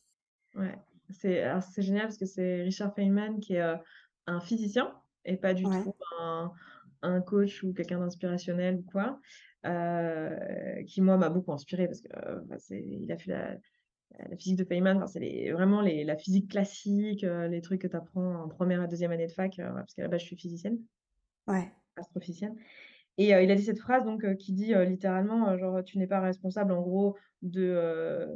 Ouais, c'est génial parce que c'est Richard Feynman qui est, heu, un physicien et pas du Ouais. tout un un coach ou quelqu'un d'inspirationnel ou quoi, heu, qui moi m'a beaucoup inspirée parce que, heu, bah, il a fait la la physique de Feynman, enfin c'est les vraiment les la physique classique, heu, les trucs que tu apprends en première et deuxième année de fac, parce qu'à la base je suis physicienne, Ouais. astrophysicienne et il a dit cette phrase donc, qui dit, littéralement, genre: «Tu n'es pas responsable en gros de,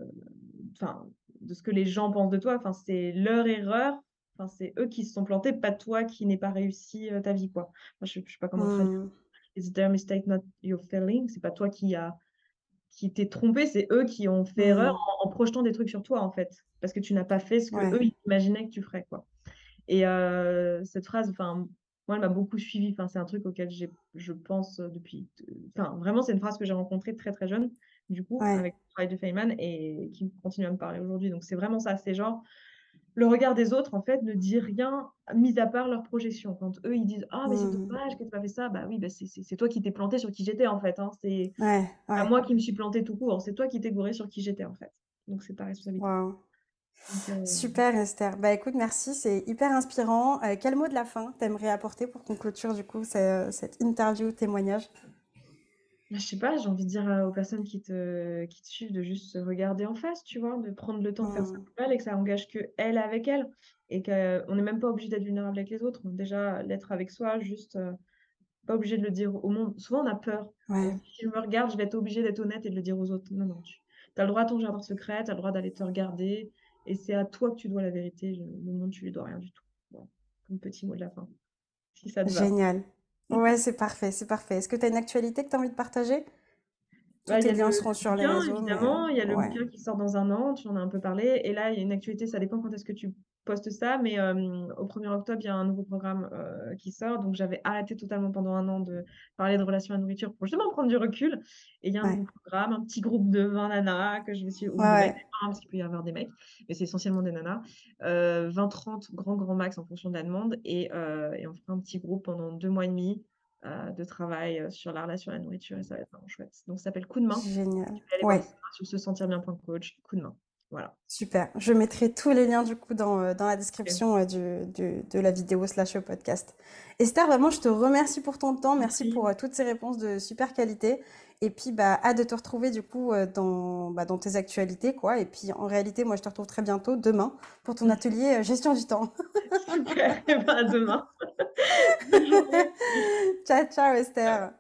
de ce que les gens pensent de toi, enfin, c'est leur erreur, enfin, c'est eux qui se sont plantés, pas toi qui n'ait pas réussi, ta vie, quoi». Je je sais pas comment traduire. Hmm. It's their mistake, not your failing. C'est pas toi qui a qui t'es trompé, c'est eux qui ont fait erreur Hmm. en en projetant des trucs sur toi, en fait, parce que tu n'as pas fait ce Ouais. qu'eux, ils imaginaient que tu ferais, quoi. Et cette phrase, enfin, moi, elle m'a beaucoup suivie. Enfin, c'est un truc auquel j'ai je pense, heu, depuis enfin, vraiment, c'est une phrase que j'ai rencontrée très, très jeune, du coup, Ouais. avec le travail de Feynman et qui continue à me parler aujourd'hui. Donc c'est vraiment ça, c'est genre, le regard des autres, en fait, ne dit rien, mis à part leur projection. Quand eux, ils disent: «Ah mais c'est Hmm. dommage que tu pas fait ça», bah oui, bah, c'est c'est c'est toi qui t'es planté sur qui j'étais, en fait, hein. C'est Ouais. moi qui me suis plantée tout court, c'est toi qui t'es gouré sur qui j'étais, en fait. Donc c'est ta responsabilité. Super, Esther. Bah écoute, merci, c'est hyper inspirant. Euh, quel mot de la fin t'aimerais apporter pour qu'on clôture du coup ce- cette interview témoignage? Bah, je sais pas, j'ai envie de dire, aux personnes qui te qui te suivent de juste se regarder en face, tu vois? De prendre le temps de faire ça pour elles et que ça engage qu'elles avec elles et qu'on n'est même pas obligé d'être vulnérable avec les autres. Déjà, l'être avec soi, juste, heu, pas obligé de le dire au monde. Souvent, on a peur. Ouais. «Si je me regarde, je vais être obligée d'être honnête et de le dire aux autres». Non, non, Tu as le droit à ton jardin secret, tu as le droit d'aller te regarder, et c'est à toi que tu dois la vérité. Le monde, tu lui dois rien du tout. Comme petit mot de la fin, si ça te va. Génial. *laughs* Ouais, c'est parfait, c'est parfait. Est-ce que tu as une actualité que tu as envie de partager? Tous tes liens seront sur les réseaux, mais évidemment, il y a le ouais. bouquin qui sort dans un an, tu en as un peu parlé. Et là, il y a une actualité, ça dépend quand est-ce que tu postes ça, mais au 1er octobre, il y a un nouveau programme qui sort. Donc, j'avais arrêté totalement pendant un an de parler de relations à nourriture pour justement prendre du recul. Et il y a un Ouais. nouveau programme, un petit groupe de 20 nanas que je me suis, ou Ouais, mecs, hein, parce qu'il peut y avoir des mecs, mais c'est essentiellement des nanas. Euh, 20-30, grand, grand max en fonction de la demande. Et, et on fera un petit groupe pendant deux mois et demi euh, de travail euh, sur la relation à la nourriture et ça va être vraiment chouette. Donc, ça s'appelle Coup de main. Génial. Ouais. sur se sentir bien.coach, coup de main. Voilà. Super. Je mettrai tous les liens du coup dans, euh, dans la description du, du- de la vidéo slash podcast. Esther, vraiment, je te remercie pour ton temps. Merci Merci. pour euh, toutes ces réponses de super qualité. Et puis, bah, hâte de te retrouver du coup euh, dans, bah, dans tes actualités, quoi. Et puis, en réalité, moi, je te retrouve très bientôt, demain, pour ton atelier euh, gestion du temps. *laughs* Super. Et ben, à demain. *laughs* Ciao, Ciao. Esther.